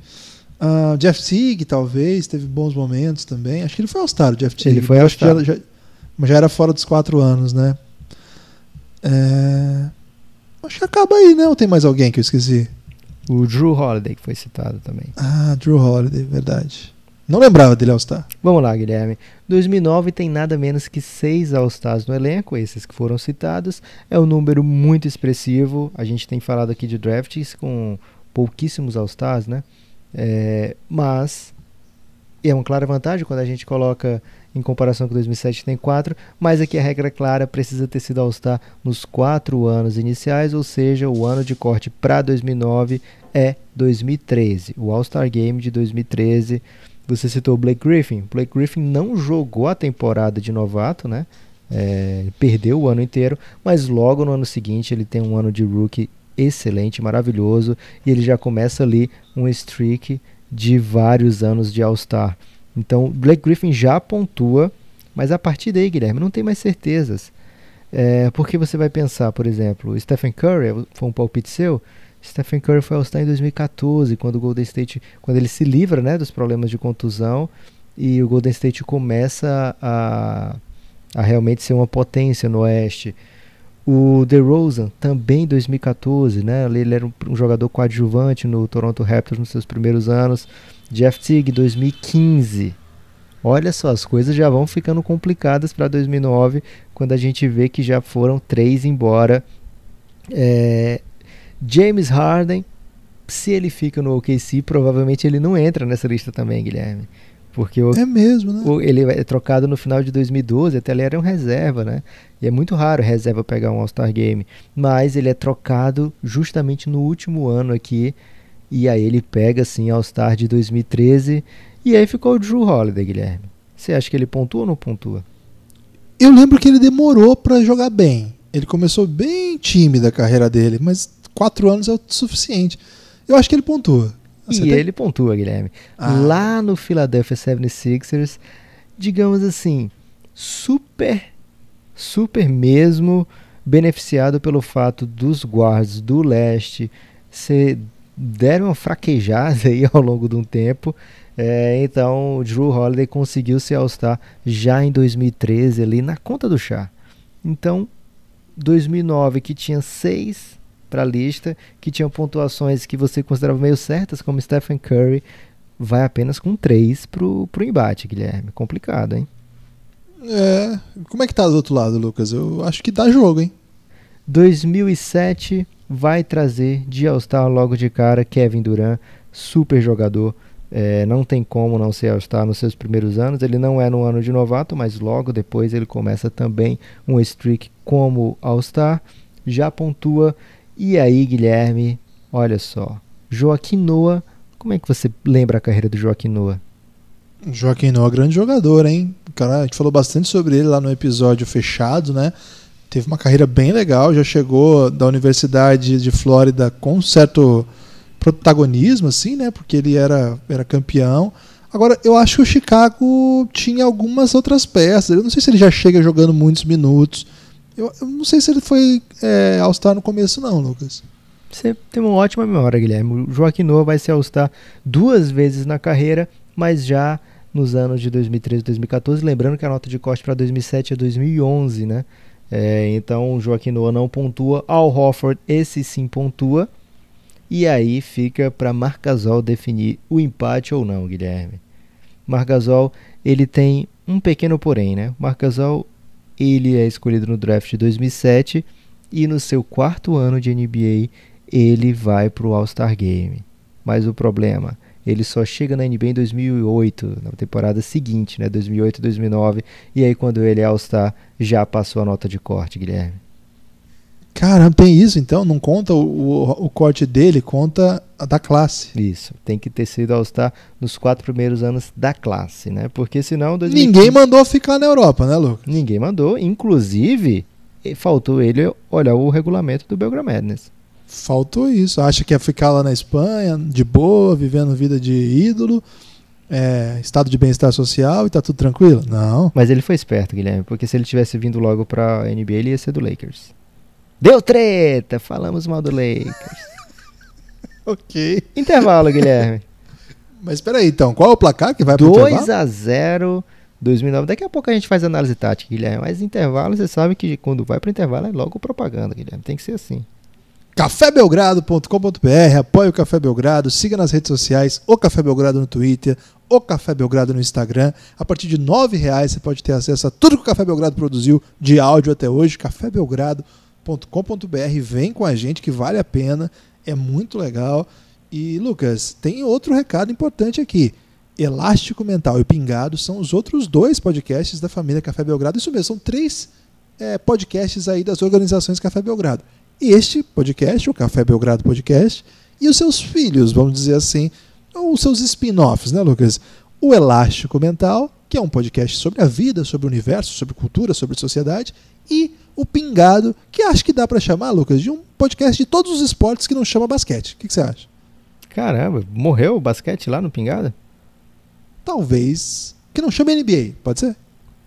Uh, Jeff Teague, talvez, teve bons momentos também. Acho que ele foi All-Star, Jeff Teague. Ele foi All-Star. Já, já, mas já era fora dos quatro anos, né? É... Acho que acaba aí, né? Ou tem mais alguém que eu esqueci? O Drew Holiday, que foi citado também. Ah, Drew Holiday, verdade. Não lembrava dele All-Star. Vamos lá, Guilherme. 2009 tem nada menos que seis All-Stars no elenco, esses que foram citados. É um número muito expressivo. A gente tem falado aqui de drafts com pouquíssimos All-Stars, né? É, mas é uma clara vantagem quando a gente coloca em comparação com 2007 tem quatro, mas aqui a regra clara precisa ter sido All-Star nos quatro anos iniciais, ou seja, o ano de corte para 2009 é 2013. O All-Star Game de 2013, você citou o Blake Griffin. Blake Griffin não jogou a temporada de novato, né? É, perdeu o ano inteiro, mas logo no ano seguinte ele tem um ano de rookie excelente, maravilhoso, e ele já começa ali um streak de vários anos de All-Star. Então, Blake Griffin já pontua, mas a partir daí, Guilherme, não tem mais certezas. É, porque você vai pensar, por exemplo, Stephen Curry, foi um palpite seu, Stephen Curry foi All-Star em 2014, quando o Golden State, quando ele se livra né, dos problemas de contusão e o Golden State começa a, a realmente ser uma potência no Oeste. O DeRozan também em 2014, né? Ele era um, um, jogador coadjuvante no Toronto Raptors nos seus primeiros anos. Jeff Teague 2015. Olha só, as coisas já vão ficando complicadas para 2009, quando a gente vê que já foram três embora. É, James Harden, se ele fica no OKC, provavelmente ele não entra nessa lista também, Guilherme. Porque o, é mesmo, né? O, ele é trocado no final de 2012, até ele era um reserva, né? E é muito raro reserva pegar um All-Star Game. Mas ele é trocado justamente no último ano aqui. E aí ele pega, assim, All-Star de 2013. E aí ficou o Drew Holiday, Guilherme. Você acha que ele pontua ou não pontua? Eu lembro que ele demorou para jogar bem. Ele começou bem tímido a carreira dele, mas quatro anos é o suficiente. Eu acho que ele pontua. Você e tem... ele pontua, Guilherme. Ah. Lá no Philadelphia 76ers, digamos assim, super, super mesmo beneficiado pelo fato dos guards do leste se deram uma fraquejada aí ao longo de um tempo. É, então o Drew Holiday conseguiu se All-Star já em 2013 ali na conta do chá. Então 2009 que tinha seis para a lista, que tinham pontuações que você considerava meio certas, como Stephen Curry, vai apenas com 3 pro, pro embate, Guilherme. Complicado, hein? É. Como é que tá do outro lado, Lucas? Eu acho que dá jogo, hein? 2007 vai trazer de All-Star logo de cara Kevin Durant, super jogador. É, não tem como não ser All-Star nos seus primeiros anos. Ele não é no ano de novato, mas logo depois ele começa também um streak como All-Star. Já pontua e aí, Guilherme, olha só. Joaquim Noah, como é que você lembra a carreira do Joaquim Noah? Joaquim Noah, grande jogador, hein? Cara, a gente falou bastante sobre ele lá no episódio fechado, né? Teve uma carreira bem legal, já chegou da Universidade de Flórida com certo protagonismo, assim, né? Porque ele era, era campeão. Agora, eu acho que o Chicago tinha algumas outras peças. Eu não sei se ele já chega jogando muitos minutos. Eu, eu não sei se ele foi é, All-Star no começo, não, Lucas. Você tem uma ótima memória, Guilherme. O Joaquim Noah vai ser All-Star duas vezes na carreira, mas já nos anos de 2013 e 2014. Lembrando que a nota de corte para 2007 é 2011, né? É, então Joaquim Noah não pontua. Al Hofford, esse sim pontua. E aí fica para Marcasol definir o empate ou não, Guilherme. Marcasol, ele tem um pequeno porém, né? Marcasol, ele é escolhido no draft de 2007 e no seu quarto ano de NBA ele vai para o All-Star Game. Mas o problema, ele só chega na NBA em 2008, na temporada seguinte, né, 2008 2009, e aí quando ele é All-Star já passou a nota de corte, Guilherme. Caramba, tem isso então? Não conta o, o, o, corte dele, conta a da classe. Isso, tem que ter sido All-Star nos quatro primeiros anos da classe, né? Porque senão. 2015... Ninguém mandou ficar na Europa, né, Lucas? Ninguém mandou, inclusive faltou ele olhar o regulamento do Belgram Madness. Faltou isso. Acha que ia ficar lá na Espanha, de boa, vivendo vida de ídolo, é, estado de bem-estar social e tá tudo tranquilo? Não. Mas ele foi esperto, Guilherme, porque se ele tivesse vindo logo pra NBA, ele ia ser do Lakers. Deu treta! Falamos mal do Lakers. ok. Intervalo, Guilherme. Mas espera aí, então, qual é o placar que vai pro 2 a 0 2009. Daqui a pouco a gente faz análise tática, Guilherme. Mas intervalo, você sabe que quando vai pro intervalo é logo propaganda, Guilherme. Tem que ser assim. cafébelgrado.com.br, apoie o Café Belgrado, siga nas redes sociais, o Café Belgrado no Twitter, o Café Belgrado no Instagram. A partir de R$ reais você pode ter acesso a tudo que o Café Belgrado produziu de áudio até hoje. Café Belgrado com.br Vem com a gente que vale a pena, é muito legal. E Lucas, tem outro recado importante aqui. Elástico Mental e Pingado são os outros dois podcasts da família Café Belgrado. Isso mesmo, são três é, podcasts aí das organizações Café Belgrado. Este podcast, o Café Belgrado Podcast, e os seus filhos, vamos dizer assim, ou os seus spin-offs, né, Lucas? O Elástico Mental, que é um podcast sobre a vida, sobre o universo, sobre cultura, sobre sociedade, e o Pingado, que acho que dá para chamar, Lucas, de um podcast de todos os esportes que não chama basquete. O que, que você acha? Caramba, morreu o basquete lá no Pingado? Talvez. Que não chama NBA, pode ser?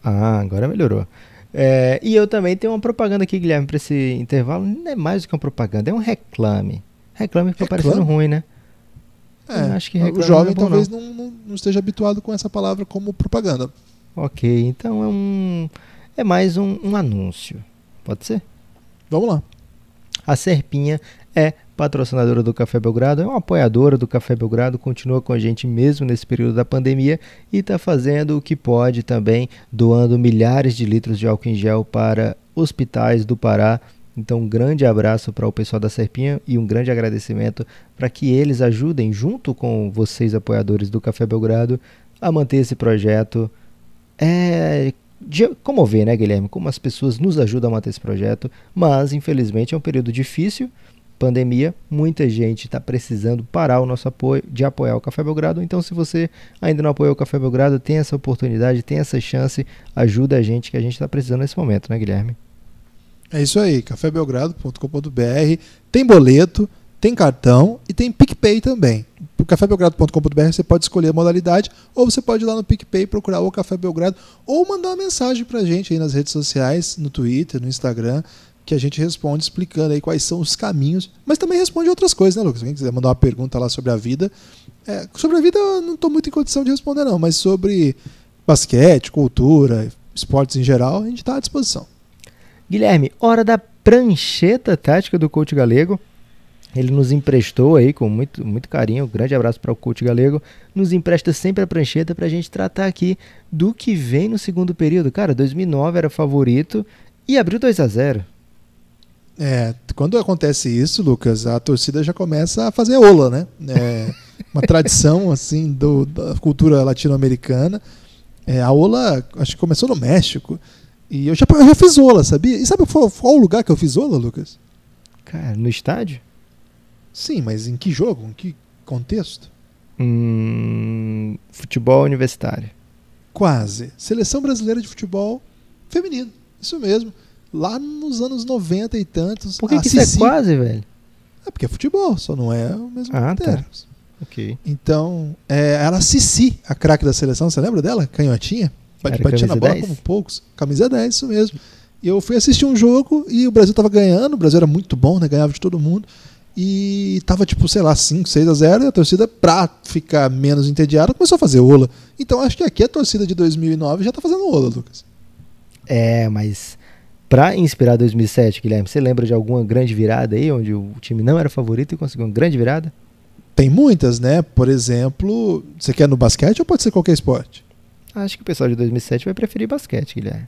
Ah, agora melhorou. É, e eu também tenho uma propaganda aqui, Guilherme, para esse intervalo. Não é mais do que uma propaganda, é um reclame. Reclame que tá parecendo ruim, né? É, acho que o jovem é talvez não. Não, não esteja habituado com essa palavra como propaganda. Ok, então é um. É mais um, um anúncio. Pode ser? Vamos lá. A Serpinha é patrocinadora do Café Belgrado, é uma apoiadora do Café Belgrado, continua com a gente mesmo nesse período da pandemia e está fazendo o que pode também, doando milhares de litros de álcool em gel para hospitais do Pará. Então, um grande abraço para o pessoal da Serpinha e um grande agradecimento para que eles ajudem, junto com vocês, apoiadores do Café Belgrado, a manter esse projeto é, de comover, né, Guilherme? Como as pessoas nos ajudam a manter esse projeto, mas infelizmente é um período difícil, pandemia, muita gente está precisando parar o nosso apoio, de apoiar o Café Belgrado. Então, se você ainda não apoiou o Café Belgrado, tem essa oportunidade, tem essa chance, ajuda a gente que a gente está precisando nesse momento, né, Guilherme? É isso aí, cafébelgrado.com.br. Tem boleto, tem cartão e tem PicPay também. No cafébelgrado.com.br você pode escolher a modalidade ou você pode ir lá no PicPay procurar o Café Belgrado ou mandar uma mensagem pra gente aí nas redes sociais, no Twitter, no Instagram, que a gente responde explicando aí quais são os caminhos, mas também responde outras coisas, né, Lucas? Alguém quiser mandar uma pergunta lá sobre a vida, é, sobre a vida eu não estou muito em condição de responder não, mas sobre basquete, cultura, esportes em geral, a gente está à disposição. Guilherme, hora da prancheta tática do coach galego. Ele nos emprestou aí com muito, muito carinho, um grande abraço para o coach galego, nos empresta sempre a prancheta para a gente tratar aqui do que vem no segundo período. Cara, 2009 era favorito e abriu 2 a 0 É, quando acontece isso, Lucas, a torcida já começa a fazer ola, né? É uma tradição assim do, da cultura latino-americana. É, a ola, acho que começou no México. E eu já, eu já fiz ola, sabia? E sabe qual, qual o lugar que eu fiz ola, Lucas? Cara, no estádio? Sim, mas em que jogo? Em que contexto? Hum, futebol universitário. Quase. Seleção brasileira de futebol feminino. Isso mesmo. Lá nos anos 90 e tantos. Por que, que isso é quase, velho? É porque é futebol, só não é o mesmo ah, Tá. Ok. Então, é, era a Cici, a craque da seleção, você lembra dela? Canhotinha? Batia na bola 10? como poucos. Camisa 10, isso mesmo. E eu fui assistir um jogo e o Brasil tava ganhando, o Brasil era muito bom, né? Ganhava de todo mundo. E tava tipo, sei lá, 5, 6 a 0 e a torcida, pra ficar menos entediada, começou a fazer ola. Então acho que aqui a torcida de 2009 já tá fazendo ola, Lucas. É, mas para inspirar 2007, Guilherme? Você lembra de alguma grande virada aí, onde o time não era favorito e conseguiu uma grande virada? Tem muitas, né? Por exemplo, você quer no basquete ou pode ser qualquer esporte? Acho que o pessoal de 2007 vai preferir basquete, Guilherme.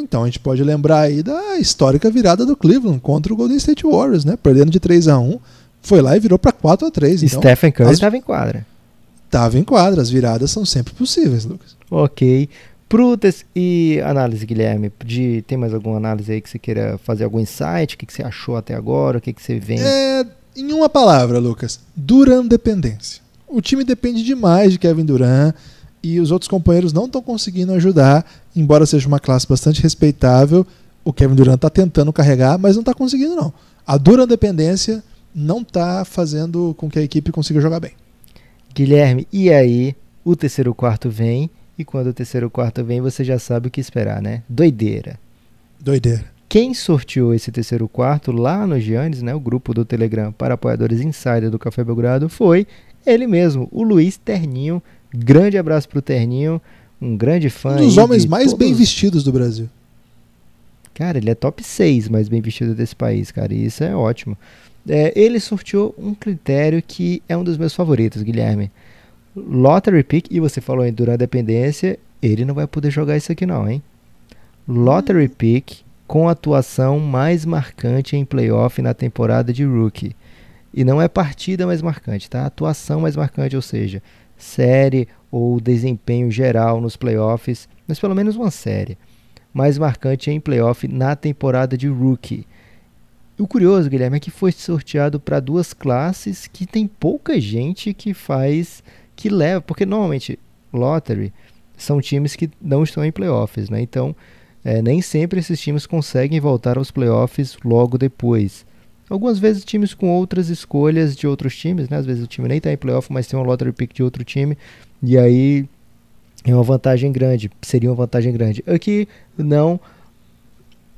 Então a gente pode lembrar aí da histórica virada do Cleveland contra o Golden State Warriors, né? Perdendo de 3 a 1 foi lá e virou para 4 a 3 então, Stephen Curry estava as... em quadra. Estava em quadra, as viradas são sempre possíveis, Lucas. Ok. Frutas e análise, Guilherme. De, tem mais alguma análise aí que você queira fazer algum insight? O que, que você achou até agora? O que, que você vem? É, em uma palavra, Lucas, Duran dependência. O time depende demais de Kevin Durant e os outros companheiros não estão conseguindo ajudar, embora seja uma classe bastante respeitável. O Kevin Durant está tentando carregar, mas não está conseguindo não. A Duran dependência não está fazendo com que a equipe consiga jogar bem. Guilherme, e aí? O terceiro quarto vem e quando o terceiro quarto vem, você já sabe o que esperar, né? Doideira. Doideira. Quem sorteou esse terceiro quarto lá no Giannis, né, o grupo do Telegram para apoiadores insider do Café Belgrado, foi ele mesmo, o Luiz Terninho. Grande abraço pro Terninho, um grande fã. Um dos homens mais todos... bem vestidos do Brasil. Cara, ele é top 6 mais bem vestido desse país, cara, e isso é ótimo. É, ele sorteou um critério que é um dos meus favoritos, Guilherme. Lottery Pick, e você falou em durante a dependência, ele não vai poder jogar isso aqui não, hein? Lottery Pick com atuação mais marcante em playoff na temporada de rookie. E não é partida mais marcante, tá? Atuação mais marcante, ou seja, série ou desempenho geral nos playoffs, mas pelo menos uma série mais marcante em playoff na temporada de rookie. O curioso, Guilherme, é que foi sorteado para duas classes que tem pouca gente que faz que leva, porque normalmente lottery são times que não estão em playoffs, né? Então, é, nem sempre esses times conseguem voltar aos playoffs logo depois. Algumas vezes times com outras escolhas de outros times, né? Às vezes o time nem está em playoff, mas tem um lottery pick de outro time, e aí é uma vantagem grande, seria uma vantagem grande. Aqui não.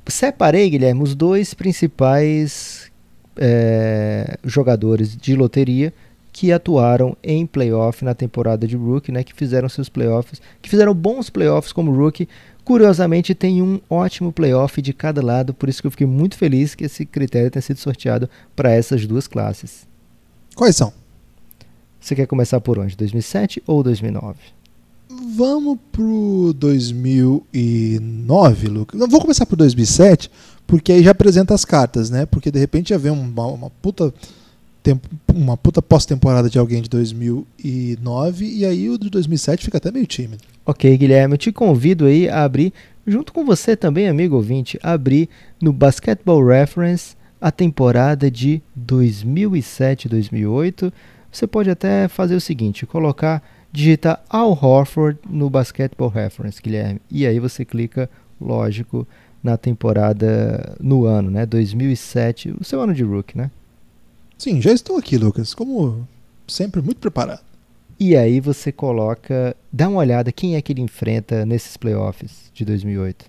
Separei, Guilherme, os dois principais é, jogadores de loteria que atuaram em playoff na temporada de rookie, né, que fizeram seus playoffs, que fizeram bons playoffs como rookie. Curiosamente, tem um ótimo playoff de cada lado, por isso que eu fiquei muito feliz que esse critério tenha sido sorteado para essas duas classes. Quais são? Você quer começar por onde? 2007 ou 2009? Vamos pro 2009, Lucas. Não vou começar por 2007, porque aí já apresenta as cartas, né? Porque de repente já vem uma, uma puta tempo, uma puta pós-temporada de alguém de 2009 e aí o de 2007 fica até meio tímido. Ok, Guilherme, eu te convido aí a abrir, junto com você também, amigo ouvinte, abrir no Basketball Reference a temporada de 2007-2008. Você pode até fazer o seguinte, colocar, digitar Al Horford no Basketball Reference, Guilherme, e aí você clica, lógico, na temporada no ano, né, 2007, o seu ano de rookie, né? Sim, já estou aqui, Lucas. Como sempre, muito preparado. E aí você coloca, dá uma olhada quem é que ele enfrenta nesses playoffs de 2008.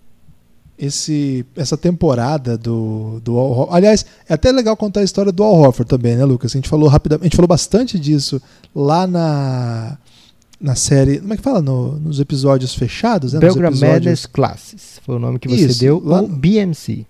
Esse, essa temporada do, do Al Horford. Aliás, é até legal contar a história do Al Horford também, né, Lucas? A gente falou rapidamente, a gente falou bastante disso lá na, na série. Como é que fala? No, nos episódios fechados, né? Belgram episódios... Madness Classes. Foi o nome que você Isso, deu. Lá, ou BMC.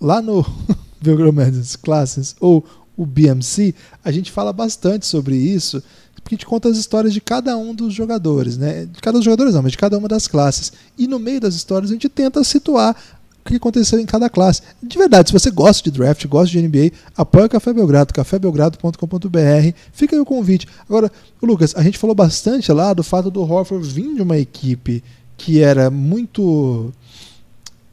Lá no Belgram Madness Classes, ou o BMC, a gente fala bastante sobre isso, porque a gente conta as histórias de cada um dos jogadores, né? De cada um dos jogadores não, mas de cada uma das classes. E no meio das histórias a gente tenta situar o que aconteceu em cada classe. De verdade, se você gosta de draft, gosta de NBA, apoia o Café Belgrado, cafébelgrado.com.br. Fica aí o convite. Agora, Lucas, a gente falou bastante lá do fato do Horford vir de uma equipe que era muito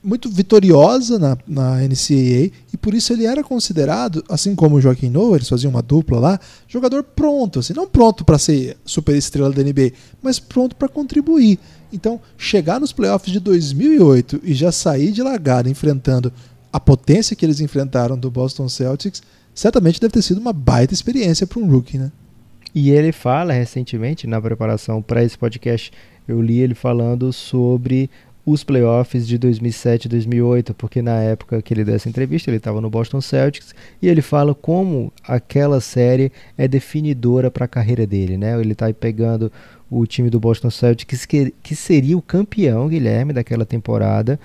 muito vitoriosa na, na NCAA e por isso ele era considerado, assim como o Joaquim Noah, eles faziam uma dupla lá, jogador pronto, assim, não pronto para ser super estrela da NBA, mas pronto para contribuir. Então, chegar nos playoffs de 2008 e já sair de largada enfrentando a potência que eles enfrentaram do Boston Celtics, certamente deve ter sido uma baita experiência para um rookie, né? E ele fala recentemente, na preparação para esse podcast, eu li ele falando sobre os playoffs de 2007 e 2008, porque na época que ele deu essa entrevista, ele estava no Boston Celtics e ele fala como aquela série é definidora para a carreira dele, né? Ele está pegando o time do Boston Celtics que, que seria o campeão, Guilherme, daquela temporada.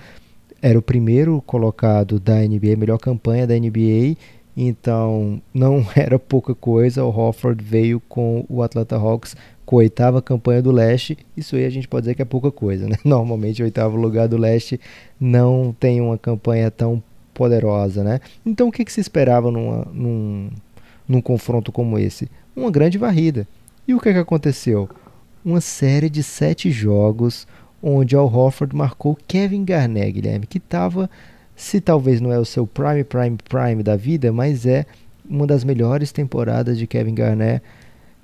era o primeiro colocado da NBA, melhor campanha da NBA, então não era pouca coisa. O Hofford veio com o Atlanta Hawks com a oitava campanha do leste. Isso aí a gente pode dizer que é pouca coisa, né? Normalmente o oitavo lugar do leste não tem uma campanha tão poderosa, né? Então o que, que se esperava numa, num, num confronto como esse? Uma grande varrida. E o que, que aconteceu? Uma série de sete jogos onde Al Horford marcou Kevin Garnett, Guilherme, que estava, se talvez não é o seu prime, prime, prime da vida, mas é uma das melhores temporadas de Kevin Garnett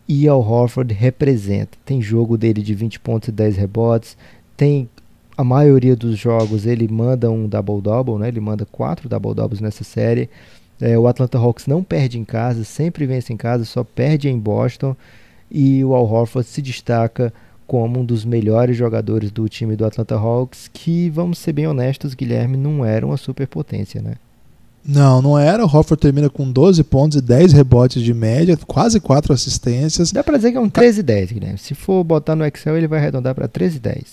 e Al Horford representa. Tem jogo dele de 20 pontos e 10 rebotes, tem a maioria dos jogos ele manda um double-double, né? ele manda quatro double-doubles nessa série. É, o Atlanta Hawks não perde em casa, sempre vence em casa, só perde em Boston. E o Al Horford se destaca como um dos melhores jogadores do time do Atlanta Hawks, que, vamos ser bem honestos, Guilherme, não era uma superpotência, né? Não, não era. O Hofford termina com 12 pontos e 10 rebotes de média, quase 4 assistências. Dá pra dizer que é um 13 e 10, Guilherme. Se for botar no Excel, ele vai arredondar para 13 e 10.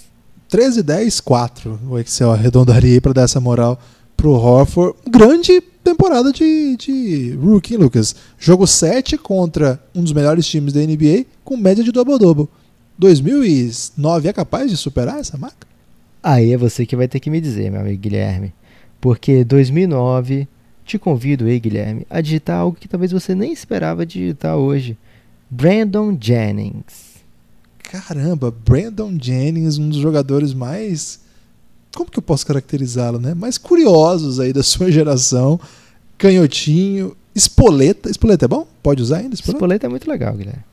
13 e 10, 4. O Excel arredondaria para dar essa moral pro Horford. Grande temporada de, de rookie, Lucas. Jogo 7 contra um dos melhores times da NBA, com média de double-double. 2009 é capaz de superar essa marca? Aí é você que vai ter que me dizer, meu amigo Guilherme. Porque 2009, te convido aí, Guilherme, a digitar algo que talvez você nem esperava digitar hoje. Brandon Jennings. Caramba, Brandon Jennings, um dos jogadores mais. Como que eu posso caracterizá-lo, né? Mais curiosos aí da sua geração. Canhotinho, espoleta. Espoleta é bom? Pode usar ainda? Espoleta, espoleta é muito legal, Guilherme.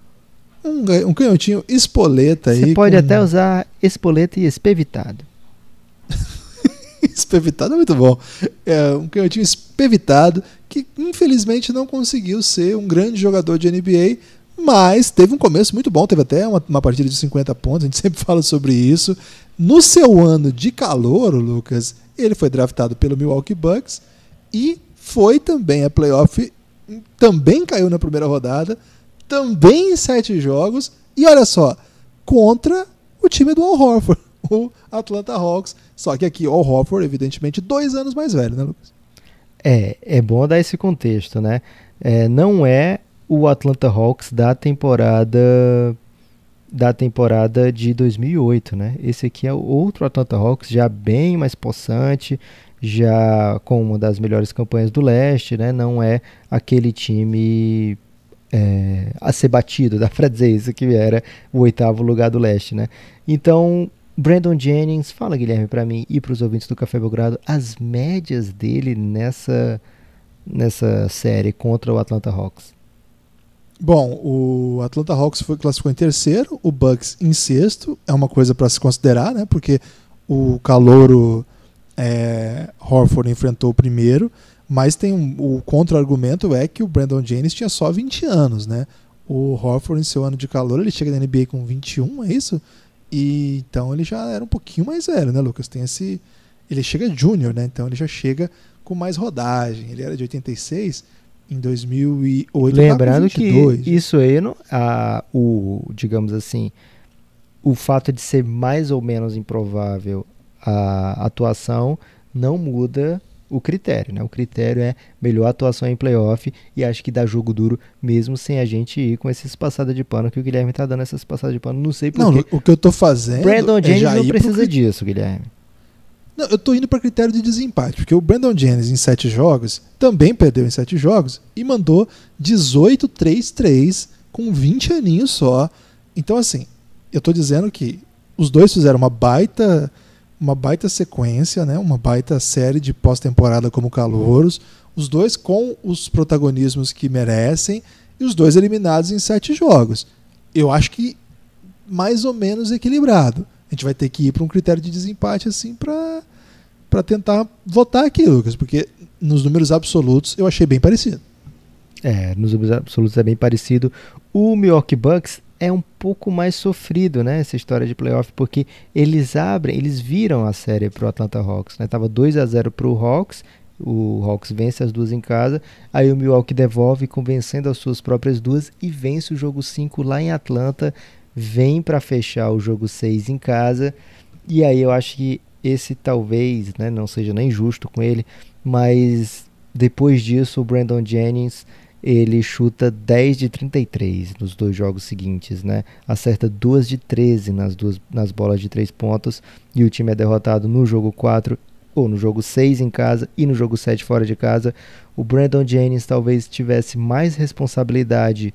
Um, um canhotinho espoleta aí. Você pode com... até usar espoleta e espevitado. Espevitado é muito bom. É um canhotinho espevitado que infelizmente não conseguiu ser um grande jogador de NBA, mas teve um começo muito bom. Teve até uma, uma partida de 50 pontos, a gente sempre fala sobre isso. No seu ano de calor, Lucas, ele foi draftado pelo Milwaukee Bucks e foi também a playoff, também caiu na primeira rodada também em sete jogos. E olha só, contra o time do Al Horford, o Atlanta Hawks. Só que aqui o Horford, evidentemente, dois anos mais velho, né, Lucas? É, é bom dar esse contexto, né? É, não é o Atlanta Hawks da temporada da temporada de 2008, né? Esse aqui é outro Atlanta Hawks já bem mais possante, já com uma das melhores campanhas do leste, né? Não é aquele time é, a ser batido, dá pra dizer isso, que era o oitavo lugar do leste, né? Então, Brandon Jennings, fala Guilherme para mim e para os ouvintes do Café Belgrado, as médias dele nessa, nessa série contra o Atlanta Hawks. Bom, o Atlanta Hawks foi classificou em terceiro, o Bucks em sexto, é uma coisa para se considerar, né? Porque o calouro é, Horford enfrentou o primeiro, mas tem um, o contra-argumento é que o Brandon Jennings tinha só 20 anos, né? O Horford, em seu ano de calor, ele chega na NBA com 21, é isso? E então ele já era um pouquinho mais velho, né, Lucas? Tem esse. Ele chega júnior, né? Então ele já chega com mais rodagem. Ele era de 86 em 2008. Lembrando que isso aí, a, o, digamos assim, o fato de ser mais ou menos improvável a atuação não muda o critério, né? O critério é melhor atuação em playoff e acho que dá jogo duro mesmo sem a gente ir com esses passadas de pano que o Guilherme tá dando essas passadas de pano. Não sei porquê. Não, o que eu tô fazendo. Brandon é Jennings não precisa pro... disso, Guilherme. Não, eu tô indo para critério de desempate, porque o Brandon Jennings em sete jogos também perdeu em sete jogos e mandou 18-3-3 com 20 aninhos só. Então, assim, eu tô dizendo que os dois fizeram uma baita uma baita sequência, né? uma baita série de pós-temporada como Calouros, os dois com os protagonismos que merecem e os dois eliminados em sete jogos. Eu acho que mais ou menos equilibrado. A gente vai ter que ir para um critério de desempate assim para para tentar votar aqui, Lucas, porque nos números absolutos eu achei bem parecido. É, nos números absolutos é bem parecido. O Milwaukee Bucks é um pouco mais sofrido, né, essa história de playoff, porque eles abrem, eles viram a série pro Atlanta Hawks, né? Tava 2 a 0 pro Hawks, o Hawks vence as duas em casa, aí o Milwaukee devolve convencendo as suas próprias duas e vence o jogo 5 lá em Atlanta, vem para fechar o jogo 6 em casa. E aí eu acho que esse talvez né, não seja nem justo com ele, mas depois disso o Brandon Jennings ele chuta 10 de 33 nos dois jogos seguintes, né? Acerta 2 de 13 nas, duas, nas bolas de 3 pontos e o time é derrotado no jogo 4 ou no jogo 6 em casa e no jogo 7 fora de casa. O Brandon Jennings talvez tivesse mais responsabilidade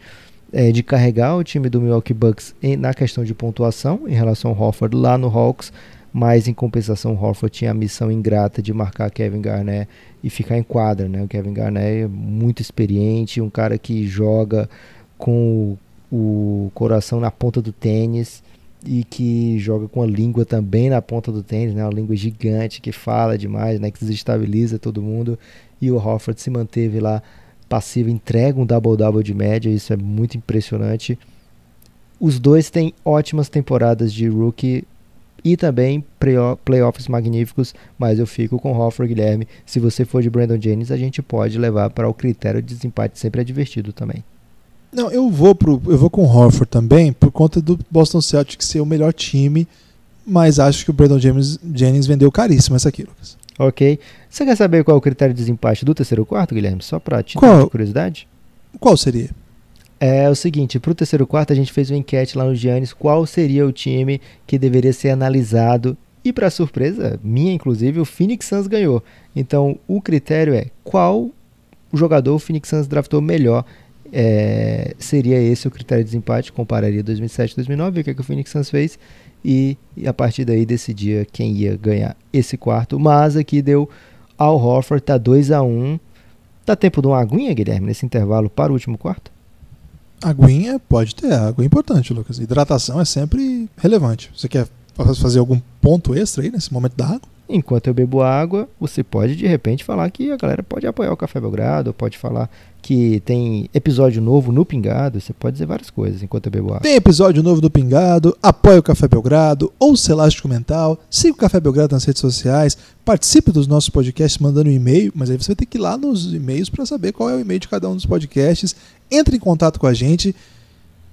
é, de carregar o time do Milwaukee Bucks em, na questão de pontuação em relação ao Hofford lá no Hawks, mas em compensação o Horford tinha a missão ingrata de marcar Kevin Garnett e ficar em quadra, né? O Kevin Garnett é muito experiente, um cara que joga com o, o coração na ponta do tênis e que joga com a língua também na ponta do tênis, né? Uma língua gigante que fala demais, né? Que desestabiliza todo mundo. E o Horford se manteve lá passivo, entrega um double-double de média, isso é muito impressionante. Os dois têm ótimas temporadas de rookie e também playoffs magníficos, mas eu fico com Hofford Guilherme. Se você for de Brandon Jennings, a gente pode levar para o critério de desempate, sempre é divertido também. Não, eu vou pro, eu vou com Horford também por conta do Boston Celtics ser o melhor time, mas acho que o Brandon James, Jennings vendeu caríssimo essa aqui, Lucas. Ok. Você quer saber qual é o critério de desempate do terceiro quarto, Guilherme? Só para te dar curiosidade? Qual seria? É o seguinte, para o terceiro quarto a gente fez uma enquete lá no Giannis, qual seria o time que deveria ser analisado e para surpresa minha inclusive, o Phoenix Suns ganhou. Então o critério é qual jogador o Phoenix Suns draftou melhor. É, seria esse o critério de desempate, compararia 2007 e 2009, o que, é que o Phoenix Suns fez e, e, a partir daí decidia quem ia ganhar esse quarto. Mas aqui deu Al Horford, tá 2 a 1 Dá tempo de uma aguinha, Guilherme, nesse intervalo para o último quarto? Aguinha pode ter, água é importante, Lucas. Hidratação é sempre relevante. Você quer fazer algum ponto extra aí nesse momento da água? Enquanto eu bebo água, você pode de repente falar que a galera pode apoiar o Café Belgrado, pode falar que tem episódio novo no Pingado, você pode dizer várias coisas enquanto eu bebo água. Tem episódio novo do Pingado, apoie o Café Belgrado, ouça Elástico Mental, siga o Café Belgrado nas redes sociais, participe dos nossos podcasts mandando um e-mail, mas aí você vai ter que ir lá nos e-mails para saber qual é o e-mail de cada um dos podcasts. Entre em contato com a gente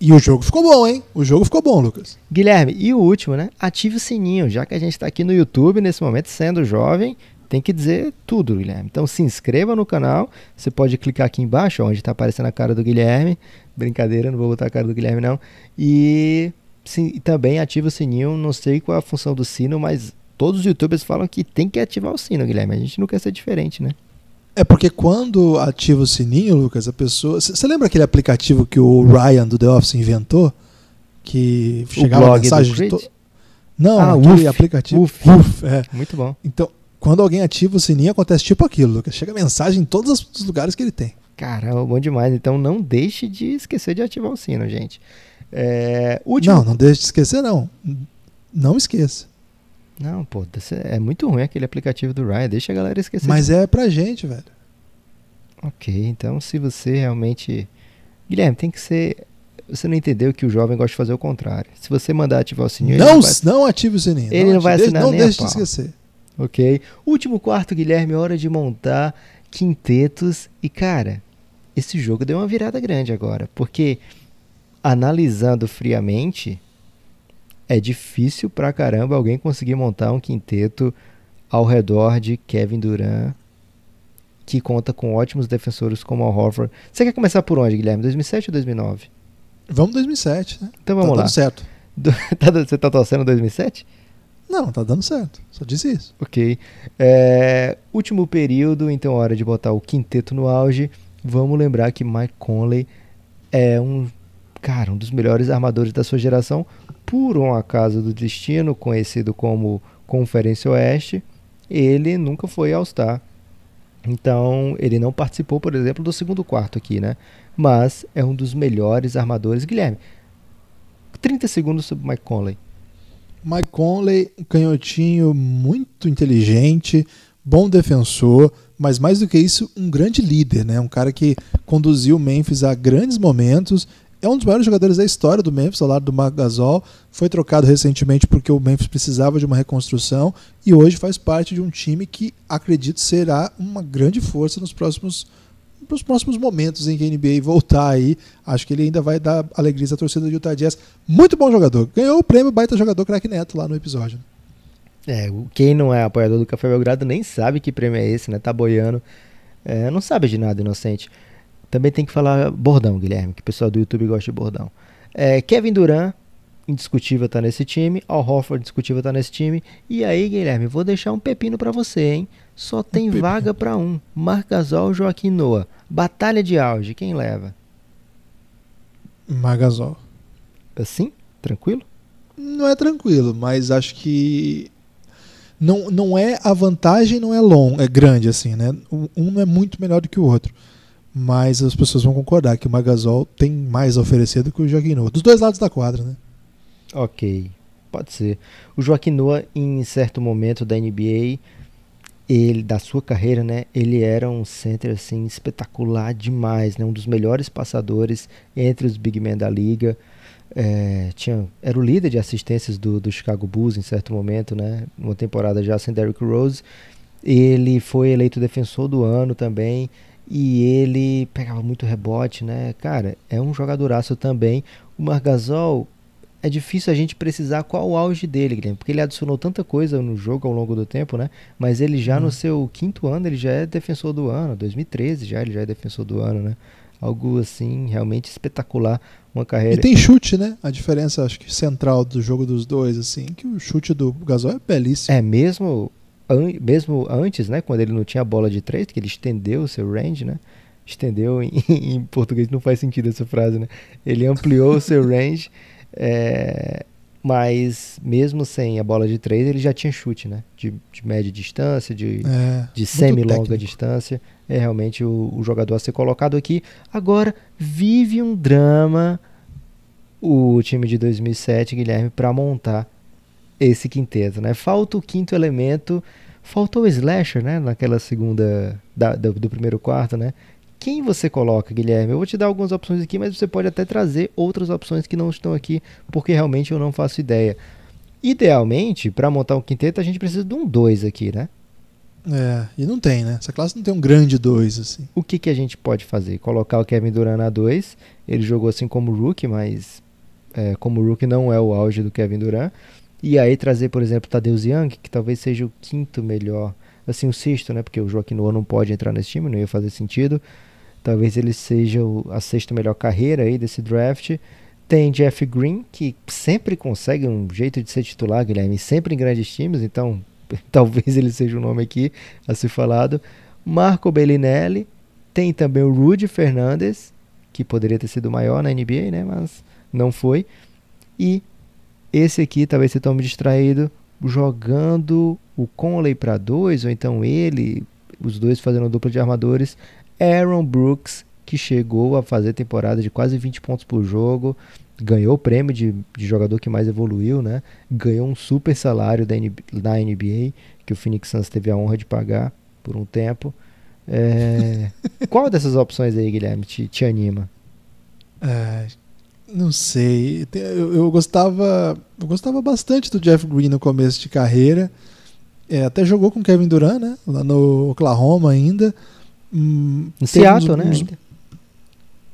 e o jogo ficou bom, hein? O jogo ficou bom, Lucas. Guilherme, e o último, né? Ative o sininho, já que a gente está aqui no YouTube nesse momento, sendo jovem, tem que dizer tudo, Guilherme. Então se inscreva no canal, você pode clicar aqui embaixo, onde está aparecendo a cara do Guilherme. Brincadeira, não vou botar a cara do Guilherme não. E, sim, também ative o sininho, não sei qual é a função do sino, mas todos os youtubers falam que tem que ativar o sino, Guilherme. A gente não quer ser diferente, né? É porque quando ativa o sininho, Lucas, a pessoa. Você lembra aquele aplicativo que o Ryan do The Office inventou? Que o chegava blog mensagem de to... Não, ah, aquele aplicativo. Uf. Uf, é. Muito bom. Então, quando alguém ativa o sininho, acontece tipo aquilo, Lucas. Chega mensagem em todos os lugares que ele tem. Caramba, bom demais. Então não deixe de esquecer de ativar o sino, gente. É, último... Não, não deixe de esquecer, não. Não esqueça. Não, pô, é muito ruim aquele aplicativo do Ryan, deixa a galera esquecer. Mas de... é pra gente, velho. Ok, então se você realmente. Guilherme, tem que ser. Você não entendeu que o jovem gosta de fazer o contrário. Se você mandar ativar o sininho. Não, não, vai... não ative o sininho. Ele não, não vai assinar Não deixe de esquecer. Ok. Último quarto, Guilherme, hora de montar quintetos. E, cara, esse jogo deu uma virada grande agora. Porque, analisando friamente, é difícil pra caramba alguém conseguir montar um quinteto ao redor de Kevin Durant, que conta com ótimos defensores como o Horford. Você quer começar por onde, Guilherme? 2007 ou 2009? Vamos 2007, né? Então vamos tá lá. Dando certo. Tá você tá torcendo 2007? Não, tá dando certo. Só disse isso. Ok. É, último período, então hora de botar o quinteto no auge. Vamos lembrar que Mike Conley é um cara, um dos melhores armadores da sua geração, por um acaso do destino, conhecido como Conferência Oeste, ele nunca foi All-Star. Então, ele não participou, por exemplo, do segundo quarto aqui, né? Mas é um dos melhores armadores. Guilherme, 30 segundos sobre Mike Conley. Mike Conley, um canhotinho muito inteligente, bom defensor, mas mais do que isso, um grande líder, né? Um cara que conduziu o Memphis a grandes momentos é um dos maiores jogadores da história do Memphis, ao lado do Marc Gasol. Foi trocado recentemente porque o Memphis precisava de uma reconstrução e hoje faz parte de um time que acredito será uma grande força nos próximos nos próximos momentos em que a NBA voltar aí, acho que ele ainda vai dar alegria à torcida do Utah Jazz. Muito bom jogador. Ganhou o prêmio Baita Jogador Crack Neto lá no episódio. É, quem não é apoiador do Café Belgrado nem sabe que prêmio é esse, né? Tá boiando. É, não sabe de nada, inocente. Também tem que falar bordão, Guilherme, que o pessoal do YouTube gosta de bordão. É, Kevin Durant, indiscutível, tá nesse time. Al Horford, indiscutível, tá nesse time. E aí, Guilherme, vou deixar um pepino para você, hein? Só tem um vaga para um. Marc Gasol, Joaquim Noah. Batalha de auge, quem leva? Margasol. Assim? Tranquilo? Não é tranquilo, mas acho que não, não é a vantagem não é long, é grande assim, né? Um não é muito melhor do que o outro. Mas as pessoas vão concordar que o Magasol tem mais a oferecer do que o Joaquim Noah. Dos dois lados da quadra, né? Ok, pode ser. O Joaquim Noah, em certo momento da NBA, ele da sua carreira, né, ele era um center assim espetacular demais, né, um dos melhores passadores entre os big men da liga. É, tinha, era o líder de assistências do, do Chicago Bulls em certo momento, né, uma temporada já sem Derrick Rose. Ele foi eleito defensor do ano também e ele pegava muito rebote, né? Cara, é um jogadoraço também. O Margasol é difícil a gente precisar qual o auge dele, Guilherme, porque ele adicionou tanta coisa no jogo ao longo do tempo, né? Mas ele já hum. no seu quinto ano, ele já é defensor do ano, 2013 já, ele já é defensor do ano, né? Algo assim, realmente espetacular, uma carreira. E tem chute, né? A diferença, acho que central do jogo dos dois, assim, que o chute do Gasol é belíssimo. É, mesmo, an mesmo antes, né? Quando ele não tinha bola de três, que ele estendeu o seu range, né? Estendeu, em, em português não faz sentido essa frase, né? Ele ampliou o seu range é, mas mesmo sem a bola de três, ele já tinha chute, né? De, de média distância, de, é, de semi-longa distância. É realmente o, o, jogador a ser colocado aqui. Agora, vive um drama o time de 2007, Guilherme, para montar esse quinteto, né? Falta o quinto elemento, faltou o Slasher, né? Naquela segunda, da, do, do primeiro quarto, né? quem você coloca, Guilherme? Eu vou te dar algumas opções aqui, mas você pode até trazer outras opções que não estão aqui, porque realmente eu não faço ideia. Idealmente, para montar um quinteto, a gente precisa de um 2 aqui, né? É, e não tem, né? Essa classe não tem um grande 2, assim. O que, que a gente pode fazer? Colocar o Kevin Durant na 2. Ele jogou assim como rookie, mas é, como rookie não é o auge do Kevin Durant. E aí trazer, por exemplo, Tadeusz Young, que talvez seja o quinto melhor, assim, o sexto, né? Porque o Joaquim Noah não pode entrar nesse time, não ia fazer sentido. Talvez ele seja o, a sexta melhor carreira aí desse draft. Tem Jeff Green, que sempre consegue um jeito de ser titular, Guilherme, sempre em grandes times, então talvez ele seja o um nome aqui a ser falado. Marco Bellinelli, tem também o Rudy Fernandes, que poderia ter sido maior na NBA, né, mas não foi. E esse aqui, talvez você tome distraído, jogando o Conley para dois, ou então ele, os dois fazendo dupla de armadores, Aaron Brooks, que chegou a fazer temporada de quase 20 pontos por jogo, ganhou o prêmio de, de jogador que mais evoluiu, né? Ganhou um super salário da, NBA, da NBA, que o Phoenix Suns teve a honra de pagar por um tempo. É... Qual dessas opções aí, Guilherme, te, te anima? É, não sei. Eu, eu, gostava, eu gostava bastante do Jeff Green no começo de carreira. É, até jogou com Kevin Durant, né? Lá no Oklahoma ainda. Hum, no Seattle, né? Uns...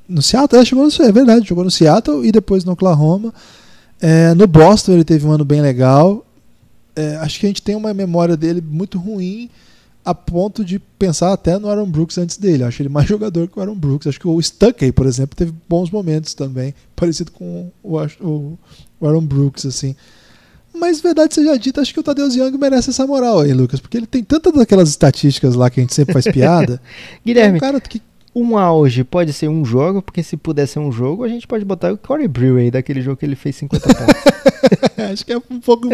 No Seattle, é, chegou no, é verdade, jogou no Seattle e depois no Oklahoma. É, no Boston ele teve um ano bem legal. É, acho que a gente tem uma memória dele muito ruim a ponto de pensar até no Aaron Brooks antes dele. Acho ele mais jogador que o Aaron Brooks. Acho que o Stuckey, por exemplo, teve bons momentos também, parecido com o, o, o Aaron Brooks, assim. Mas verdade seja dita, acho que o Tadeu Young merece essa moral aí, Lucas, porque ele tem tantas daquelas estatísticas lá que a gente sempre faz piada. Guilherme, é um cara que um auge pode ser um jogo, porque se puder ser um jogo, a gente pode botar o Corey Brew aí, daquele jogo que ele fez 50 pontos. acho que é um pouco.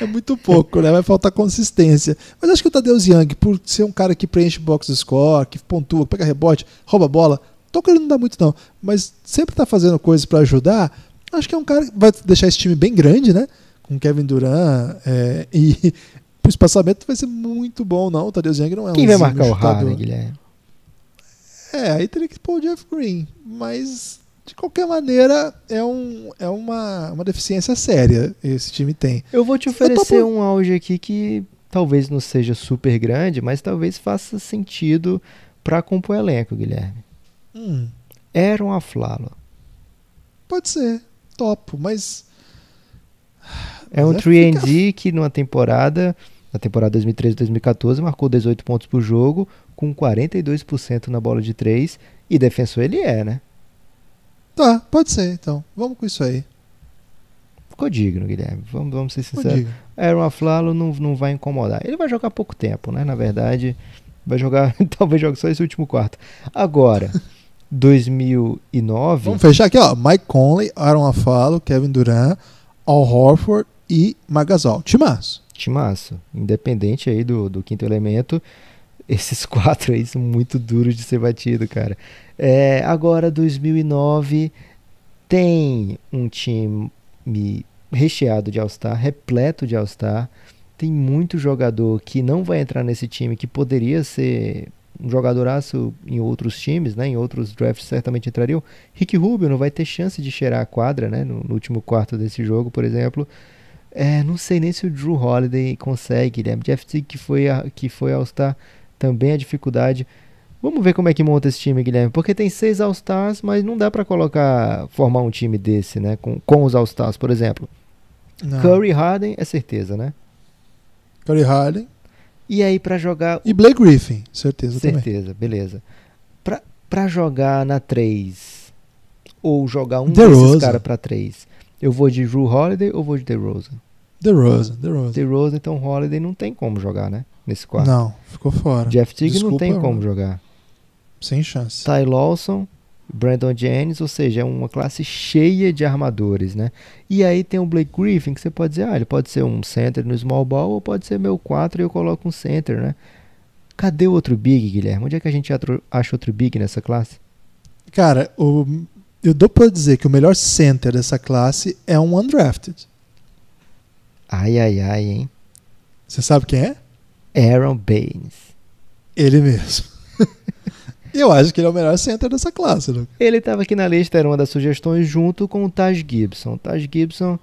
É muito pouco, né? Vai faltar consistência. Mas acho que o Tadeu Young, por ser um cara que preenche box score, que pontua, pega rebote, rouba bola, toca ele não dá muito, não. Mas sempre tá fazendo coisas para ajudar. Acho que é um cara que vai deixar esse time bem grande, né? com Kevin Durant é, e o espaçamento vai ser muito bom, não. O Tadeu Young não é Quem um vai marcar o Harden, Guilherme? É, aí teria que pôr o Jeff Green, mas de qualquer maneira é, um, é uma, uma deficiência séria esse time tem. Eu vou te oferecer um auge aqui que talvez não seja super grande, mas talvez faça sentido para compor o elenco, Guilherme. Hum. Aaron Aflalo. Pode ser, topo, mas É um Mas 3D que numa temporada, na temporada 2013-2014, marcou 18 pontos por jogo, com 42% na bola de 3. E defensor ele é, né? Tá, pode ser, então. Vamos com isso aí. Ficou digno, Guilherme. Vamos, vamos ser sinceros. Aaron Aflalo não, não vai incomodar. Ele vai jogar pouco tempo, né? Na verdade, vai jogar. talvez jogue só esse último quarto. Agora, 2009. Vamos fechar aqui, ó. Mike Conley, Aaron Afalo, Kevin Durant, Al Horford e Magasol. Timaço. Timaço. Independente aí do, do quinto elemento, esses quatro aí são muito duros de ser batido, cara. É, agora, 2009, tem um time recheado de All-Star, repleto de All-Star. Tem muito jogador que não vai entrar nesse time, que poderia ser um jogadoraço em outros times, né? Em outros drafts certamente entrariam. Rick Rubio não vai ter chance de cheirar a quadra, né? No, no último quarto desse jogo, por exemplo. É, não sei nem se o Drew Holiday consegue, né? Jeff Teague que foi, que foi All-Star também é dificuldade. Vamos ver como é que monta esse time, Guilherme, porque tem seis All-Stars, mas não dá pra colocar, formar um time desse, né? Com, com os All-Stars, por exemplo. Não. Curry Harden é certeza, né? Curry Harden E aí pra jogar e Blake Griffin, certeza, também. Certeza, beleza. Pra, pra jogar na 3, ou jogar um DeRozan. desses caras pra 3, eu vou de Drew Holiday ou vou de DeRozan? DeRozan, DeRozan. DeRozan, então Holiday não tem como jogar, né? Nesse quarto. Não, ficou fora. Jeff Teague não tem como jogar. Sem chance. Ty Lawson, Brandon Jennings, ou seja, é uma classe cheia de armadores, né? E aí tem o Blake Griffin, que você pode dizer, ah, ele pode ser um center no small ball ou pode ser meu 4 e eu coloco um center, né? Cadê o outro big, Guilherme? Onde é que a gente acha outro big nessa classe? Cara, o, eu dou pra dizer que o melhor center dessa classe é um undrafted. Ai, ai, ai, hein? Você sabe quem é? Aaron Baines. Ele mesmo. eu acho que ele é o melhor center dessa classe, Lucas. Ele estava aqui na lista, era uma das sugestões, junto com o Taj Gibson. O Taj Gibson,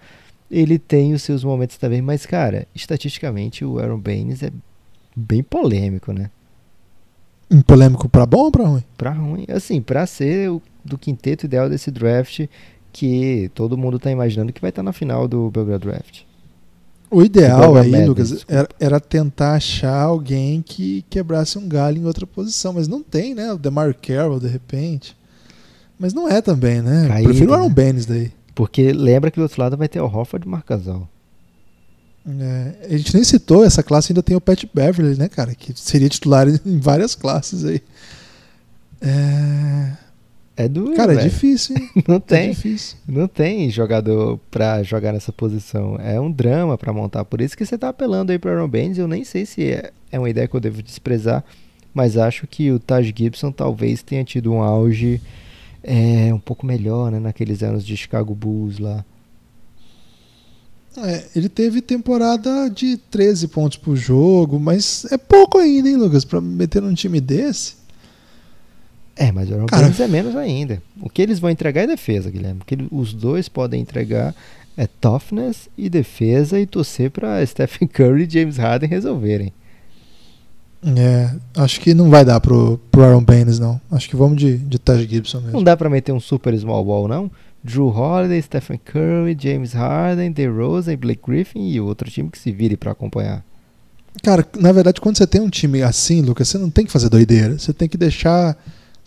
ele tem os seus momentos também, mas, cara, estatisticamente o Aaron Baines é bem polêmico, né? Um polêmico pra bom ou pra ruim? Pra ruim, assim, pra ser o do quinteto ideal desse draft que todo mundo tá imaginando que vai estar na final do Belgrado Draft. O ideal aí, Madness, Lucas, era, era tentar achar alguém que quebrasse um galho em outra posição, mas não tem, né? O DeMar Carroll, de repente. Mas não é também, né? Eu Caído, Prefiro o Aaron né? Baines daí. Porque lembra que do outro lado vai ter o Hofford e o Marcasol. É, a gente nem citou, essa classe ainda tem o Pat Beverly, né, cara? Que seria titular em várias classes aí. É... É duro, Cara, é difícil, hein? Não É tem. difícil. Não tem jogador pra jogar nessa posição. É um drama pra montar. Por isso que você tá apelando aí pro Aaron Baines. Eu nem sei se é, é uma ideia que eu devo desprezar. Mas acho que o Taj Gibson talvez tenha tido um auge é, um pouco melhor, né? Naqueles anos de Chicago Bulls lá. É, ele teve temporada de 13 pontos por jogo, mas é pouco ainda, hein, Lucas? Pra meter num time desse. É, mas o. Baines é menos ainda. O que eles vão entregar é defesa, Guilherme. O que os dois podem entregar é toughness e defesa e torcer pra Stephen Curry e James Harden resolverem. É, acho que não vai dar pro, pro Aaron Baines, não. Acho que vamos de, de Taj Gibson mesmo. Não dá pra meter um super small ball, não? Drew Holiday, Stephen Curry, James Harden, DeRozan Blake Griffin e outro time que se vire pra acompanhar. Cara, na verdade, quando você tem um time assim, Lucas, você não tem que fazer doideira. Você tem que deixar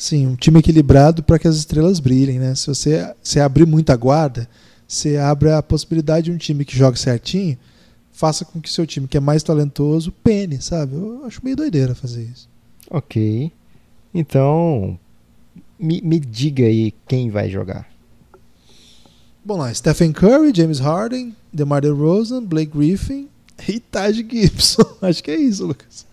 assim, um time equilibrado para que as estrelas brilhem, né? Se você, você abrir muita guarda, você abre a possibilidade de um time que joga certinho, faça com que seu time que é mais talentoso pene, sabe? Eu acho meio doideira fazer isso. Ok. Então, me, me diga aí quem vai jogar. Bom lá, Stephen Curry, James Harden, DeMar DeRozan, Blake Griffin e Taj Gibson. Acho que é isso, Lucas.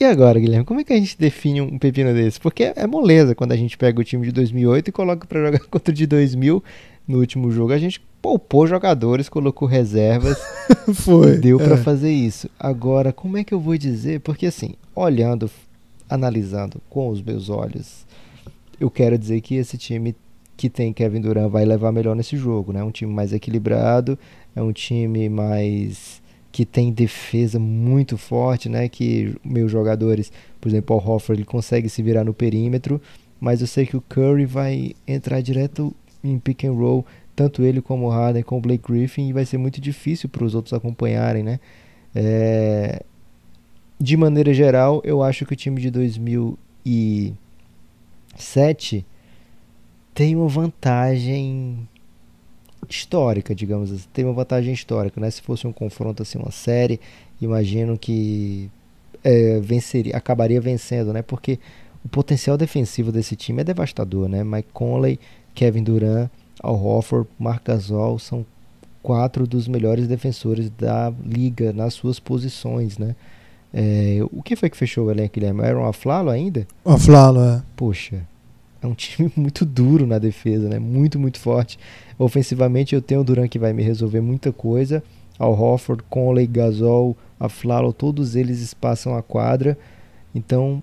E agora, Guilherme, como é que a gente define um pepino desse? Porque é moleza quando a gente pega o time de 2008 e coloca pra jogar contra o de 2000. No último jogo a gente poupou jogadores, colocou reservas, Foi. deu pra é. fazer isso. Agora, como é que eu vou dizer? Porque assim, olhando, analisando com os meus olhos, eu quero dizer que esse time que tem Kevin Durant vai levar melhor nesse jogo, né? Um time mais equilibrado, é um time mais que tem defesa muito forte, né? Que meus jogadores, por exemplo, o Hofford, ele consegue se virar no perímetro, mas eu sei que o Curry vai entrar direto em pick and roll, tanto ele como o Harden com o Blake Griffin e vai ser muito difícil para os outros acompanharem, né? É, de maneira geral, eu acho que o time de 2007 tem uma vantagem histórica, digamos assim. Tem uma vantagem histórica, né? Se fosse um confronto assim, uma série, imagino que é, venceria, acabaria vencendo, né? Porque o potencial defensivo desse time é devastador, né? Mike Conley, Kevin Durant, Al Horford, Marc Gasol são quatro dos melhores defensores da liga nas suas posições, né? É, o que foi que fechou o elenco, Guilherme? Era um Aflalo ainda? Aflalo, é. Poxa, é um time muito duro na defesa, né? Muito, muito forte. Ofensivamente eu tenho o Duran que vai me resolver muita coisa. Al Hofford, Conley, Gasol, Aflalo, todos eles espaçam a quadra. Então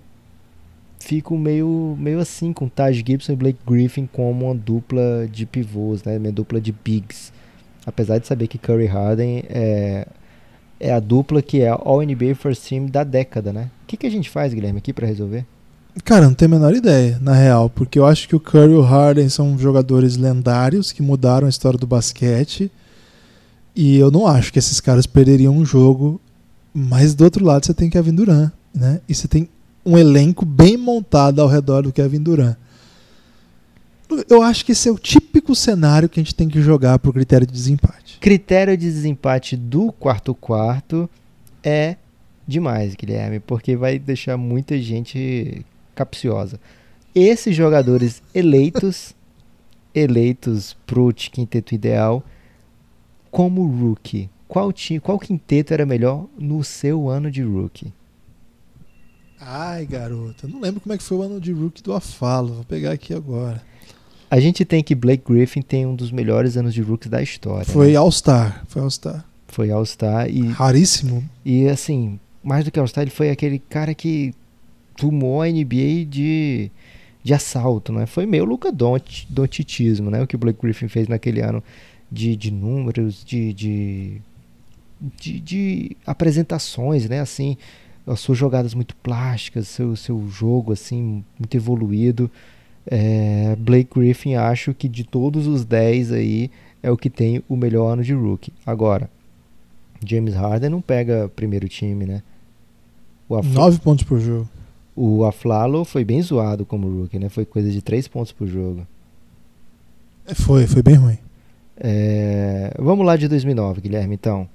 fico meio, meio assim com Taj Gibson e Blake Griffin como uma dupla de pivôs, né? Minha dupla de bigs. Apesar de saber que Curry Harden é, é a dupla que é All NBA First Team da década, né? O que, que a gente faz, Guilherme, aqui para resolver? Cara, não tenho a menor ideia, na real, porque eu acho que o Curry e o Harden são jogadores lendários que mudaram a história do basquete. E eu não acho que esses caras perderiam um jogo. Mas do outro lado você tem Kevin Durant, né? E você tem um elenco bem montado ao redor do Kevin Durant. Eu acho que esse é o típico cenário que a gente tem que jogar pro critério de desempate. Critério de desempate do quarto quarto é demais, Guilherme, porque vai deixar muita gente capciosa. Esses jogadores eleitos, eleitos pro quinteto ideal, como rookie, qual, time, qual quinteto era melhor no seu ano de rookie? Ai, garoto, eu não lembro como é que foi o ano de rookie do Afalo. Vou pegar aqui agora. A gente tem que Blake Griffin tem um dos melhores anos de rookie da história. Foi né? All-Star, foi All-Star. Foi All-Star e raríssimo. E assim, mais do que All-Star, ele foi aquele cara que tomou a NBA de, de assalto, né? Foi meio Luca Doncitismo, né? O que o Blake Griffin fez naquele ano de, de números, de, de, de, de apresentações, né? Assim, as suas jogadas muito plásticas, seu, seu jogo assim muito evoluído. É, Blake Griffin acho que de todos os 10 aí é o que tem o melhor ano de rookie. Agora, James Harden não pega primeiro time, né? O 9 pontos por jogo. O Aflalo foi bem zoado como rookie, né? Foi coisa de 3 pontos por jogo. É, foi, foi bem ruim. É, vamos lá de 2009, Guilherme, então.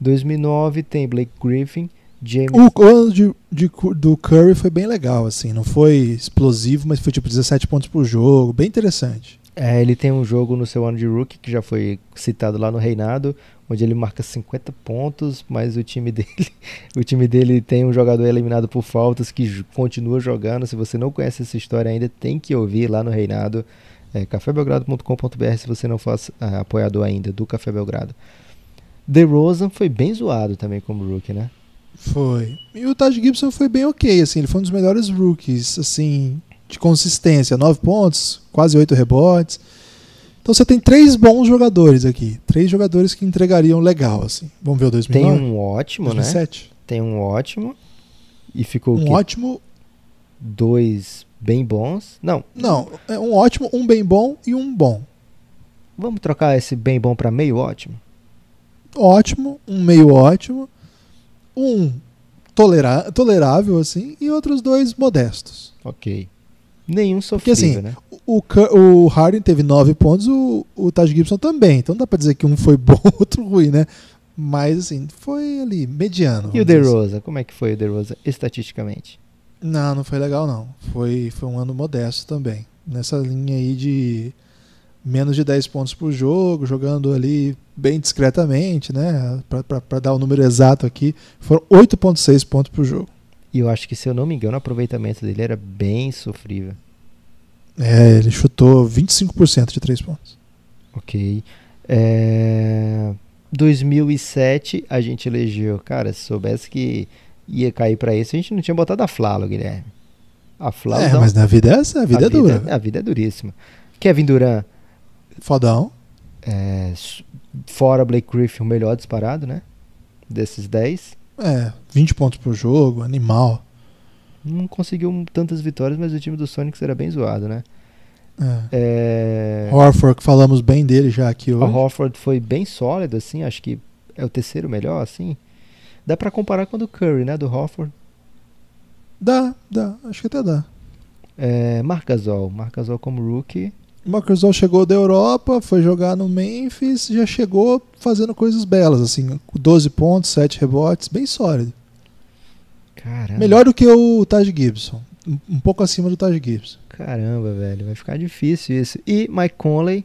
2009 tem Blake Griffin, James... O ano de, de, do Curry foi bem legal, assim. Não foi explosivo, mas foi tipo 17 pontos por jogo. Bem interessante. É, ele tem um jogo no seu ano de rookie que já foi citado lá no Reinado, onde ele marca 50 pontos, mas o time dele, o time dele tem um jogador eliminado por faltas que continua jogando. Se você não conhece essa história ainda, tem que ouvir lá no Reinado, é, cafébelgrado.com.br se você não for é, apoiador ainda do Café Belgrado. The Rosen foi bem zoado também como rookie, né? Foi. E o Taj Gibson foi bem ok, assim, ele foi um dos melhores rookies, assim, de consistência, 9 pontos, quase 8 rebotes. Então você tem três bons jogadores aqui, três jogadores que entregariam legal, assim. Vamos ver o 2009? Tem um ótimo, 2007. né? Tem um ótimo e ficou um ótimo, dois bem bons. Não. Não, é um ótimo, um bem bom e um bom. Vamos trocar esse bem bom para meio ótimo? Ótimo, um meio ótimo um tolera tolerável, assim, e outros dois modestos. Ok. Nenhum sofrível, Porque, assim, né? O, o Harden teve nove pontos, o, o Taj Gibson também. Então dá pra dizer que um foi bom, outro ruim, né? Mas, assim, foi ali, mediano. E o DeRosa? Assim. Como é que foi o DeRosa estatisticamente? Não, não foi legal, não. Foi, foi um ano modesto também. Nessa linha aí de menos de 10 pontos por jogo, jogando ali bem discretamente, né? Para dar o número exato aqui, foram 8,6 pontos por jogo. E eu acho que, se eu não me engano, o aproveitamento dele era bem sofrível. É, ele chutou 25% de 3 pontos. Ok. É... 2007 a gente elegeu. Cara, se soubesse que ia cair para isso, a gente não tinha botado a Flalo, Guilherme. A Flalo. É, mas na vida é essa, a vida a é vida, dura. A vida é duríssima. Kevin Durant. Fodão. É, fora Blake Griffin, o melhor disparado, né? Desses 10. É, 20 pontos por jogo, animal. Não conseguiu tantas vitórias, mas o time do Sonics era bem zoado, né? É. É... Horford, que falamos bem dele já aqui hoje. O Horford foi bem sólido, assim, acho que é o terceiro melhor, assim. Dá para comparar com o do Curry, né, do Horford. Dá, dá, acho que até dá. É, Marcasol, Marcasol como rookie. O chegou da Europa, foi jogar no Memphis, já chegou fazendo coisas belas, assim, 12 pontos, 7 rebotes, bem sólido. Caramba. Melhor do que o Taj Gibson, um pouco acima do Taj Gibson. Caramba, velho, vai ficar difícil isso. E Mike Conley?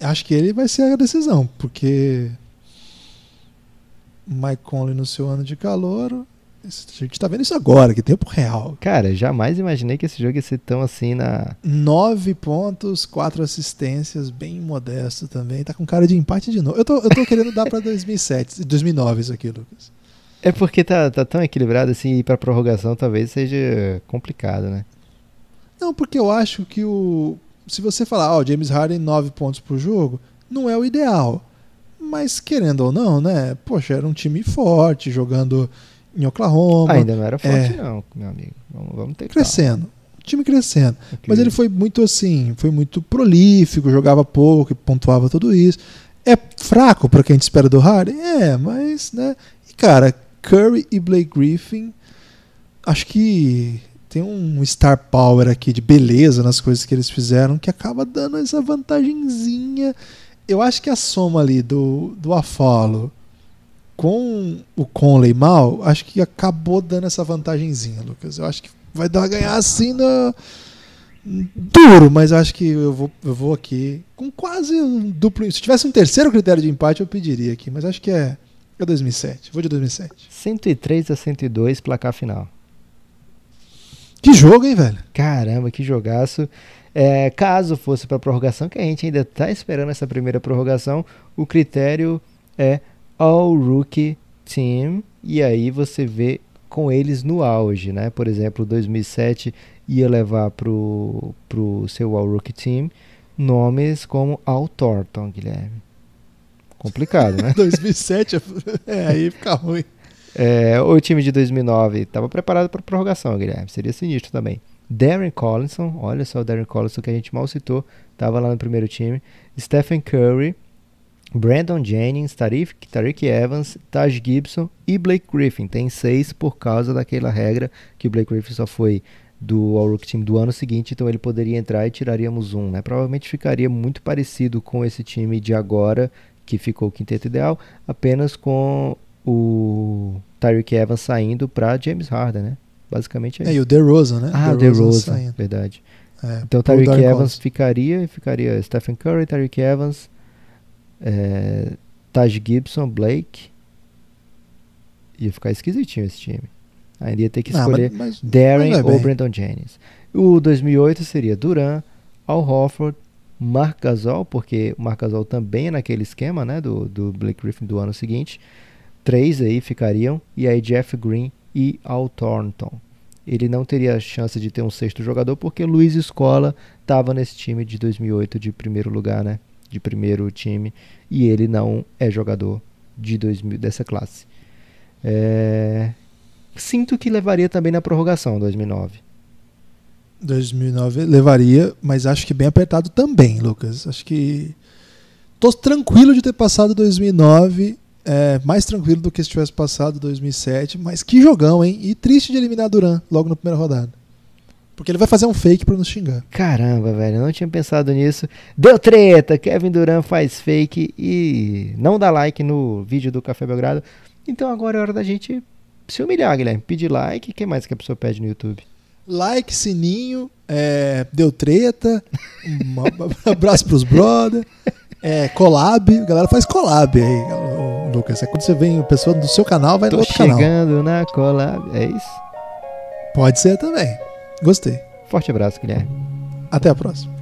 Acho que ele vai ser a decisão, porque Mike Conley no seu ano de calor a gente tá vendo isso agora, que tempo real. Cara, jamais imaginei que esse jogo ia ser tão assim na. Nove pontos, quatro assistências, bem modesto também. Tá com cara de empate de novo. Eu tô, eu tô querendo dar pra 2007, 2009 isso aqui, Lucas. É porque tá, tá tão equilibrado assim, e pra prorrogação talvez seja complicado, né? Não, porque eu acho que o. Se você falar, ó, oh, James Harden, nove pontos por jogo, não é o ideal. Mas querendo ou não, né? Poxa, era um time forte, jogando em Oklahoma. ainda não era forte, é, não, meu amigo. Vamos, vamos ter Crescendo. O time crescendo. Okay. Mas ele foi muito assim, foi muito prolífico, jogava pouco, pontuava tudo isso. É fraco para quem a gente espera do Harden? É, mas, né? E cara, Curry e Blake Griffin, acho que tem um star power aqui de beleza nas coisas que eles fizeram que acaba dando essa vantagenzinha. Eu acho que a soma ali do, do Afalo com o Conley mal, acho que acabou dando essa vantagenzinha, Lucas. Eu acho que vai dar ganhar assim no... duro, mas eu acho que eu vou, eu vou aqui com quase um duplo. Se tivesse um terceiro critério de empate, eu pediria aqui, mas acho que é, é 2007. Vou de 2007. 103 a 102, placar final. Que jogo, hein, velho? Caramba, que jogaço. É, caso fosse para prorrogação, que a gente ainda está esperando essa primeira prorrogação, o critério é All Rookie Team e aí você vê com eles no auge, né? Por exemplo, 2007 ia levar pro, pro seu All Rookie Team nomes como Al Thornton, Guilherme. Complicado, né? 2007 é aí fica ruim. É, o time de 2009 estava preparado para prorrogação, Guilherme. Seria sinistro também. Darren Collinson, olha só o Darren Collinson que a gente mal citou, estava lá no primeiro time. Stephen Curry, Brandon Jennings, Tariq, Tariq Evans, Taj Gibson e Blake Griffin. Tem seis por causa daquela regra que o Blake Griffin só foi do All-Rookie Team do ano seguinte, então ele poderia entrar e tiraríamos um. Né? Provavelmente ficaria muito parecido com esse time de agora, que ficou o quinteto ideal, apenas com o Tyreek Evans saindo para James Harden, né? Basicamente é, é e o DeRozan, né? Ah, DeRozan, DeRozan verdade. É, então Tyreek Evans ficaria, ficaria Stephen Curry, Tyreek Evans, é, Taj Gibson, Blake. Ia ficar esquisitinho esse time. Ainda ia ter que escolher Não, mas, mas, Darren mas ou Brandon Jennings. O 2008 seria Duran, Al Hofford, Mark Gasol, porque o Mark Gasol também é naquele esquema né, do, do Blake Griffin do ano seguinte. Três aí ficariam. E aí Jeff Green e Al Thornton. Ele não teria chance de ter um sexto jogador porque Luiz Escola estava nesse time de 2008 de primeiro lugar, né? De primeiro time e ele não é jogador de 2000 dessa classe. É... Sinto que levaria também na prorrogação 2009. 2009 levaria, mas acho que bem apertado também, Lucas. Acho que tô tranquilo de ter passado 2009, é, mais tranquilo do que se tivesse passado 2007, mas que jogão, hein? E triste de eliminar Duran logo na primeira rodada. Porque ele vai fazer um fake pra nos xingar. Caramba, velho, eu não tinha pensado nisso. Deu treta, Kevin Durant faz fake e não dá like no vídeo do Café Belgrado. Então agora é hora da gente se humilhar, Guilherme. Pedir like. O que mais que a pessoa pede no YouTube? Like, sininho, é, deu treta, um abraço pros brother, é, collab, a galera faz collab aí, Lucas. É quando você vem, a pessoa do seu canal vai Tô no outro canal. chegando na collab, é isso? Pode ser também. Gostei. Forte abraço, Guilherme. Até a próxima.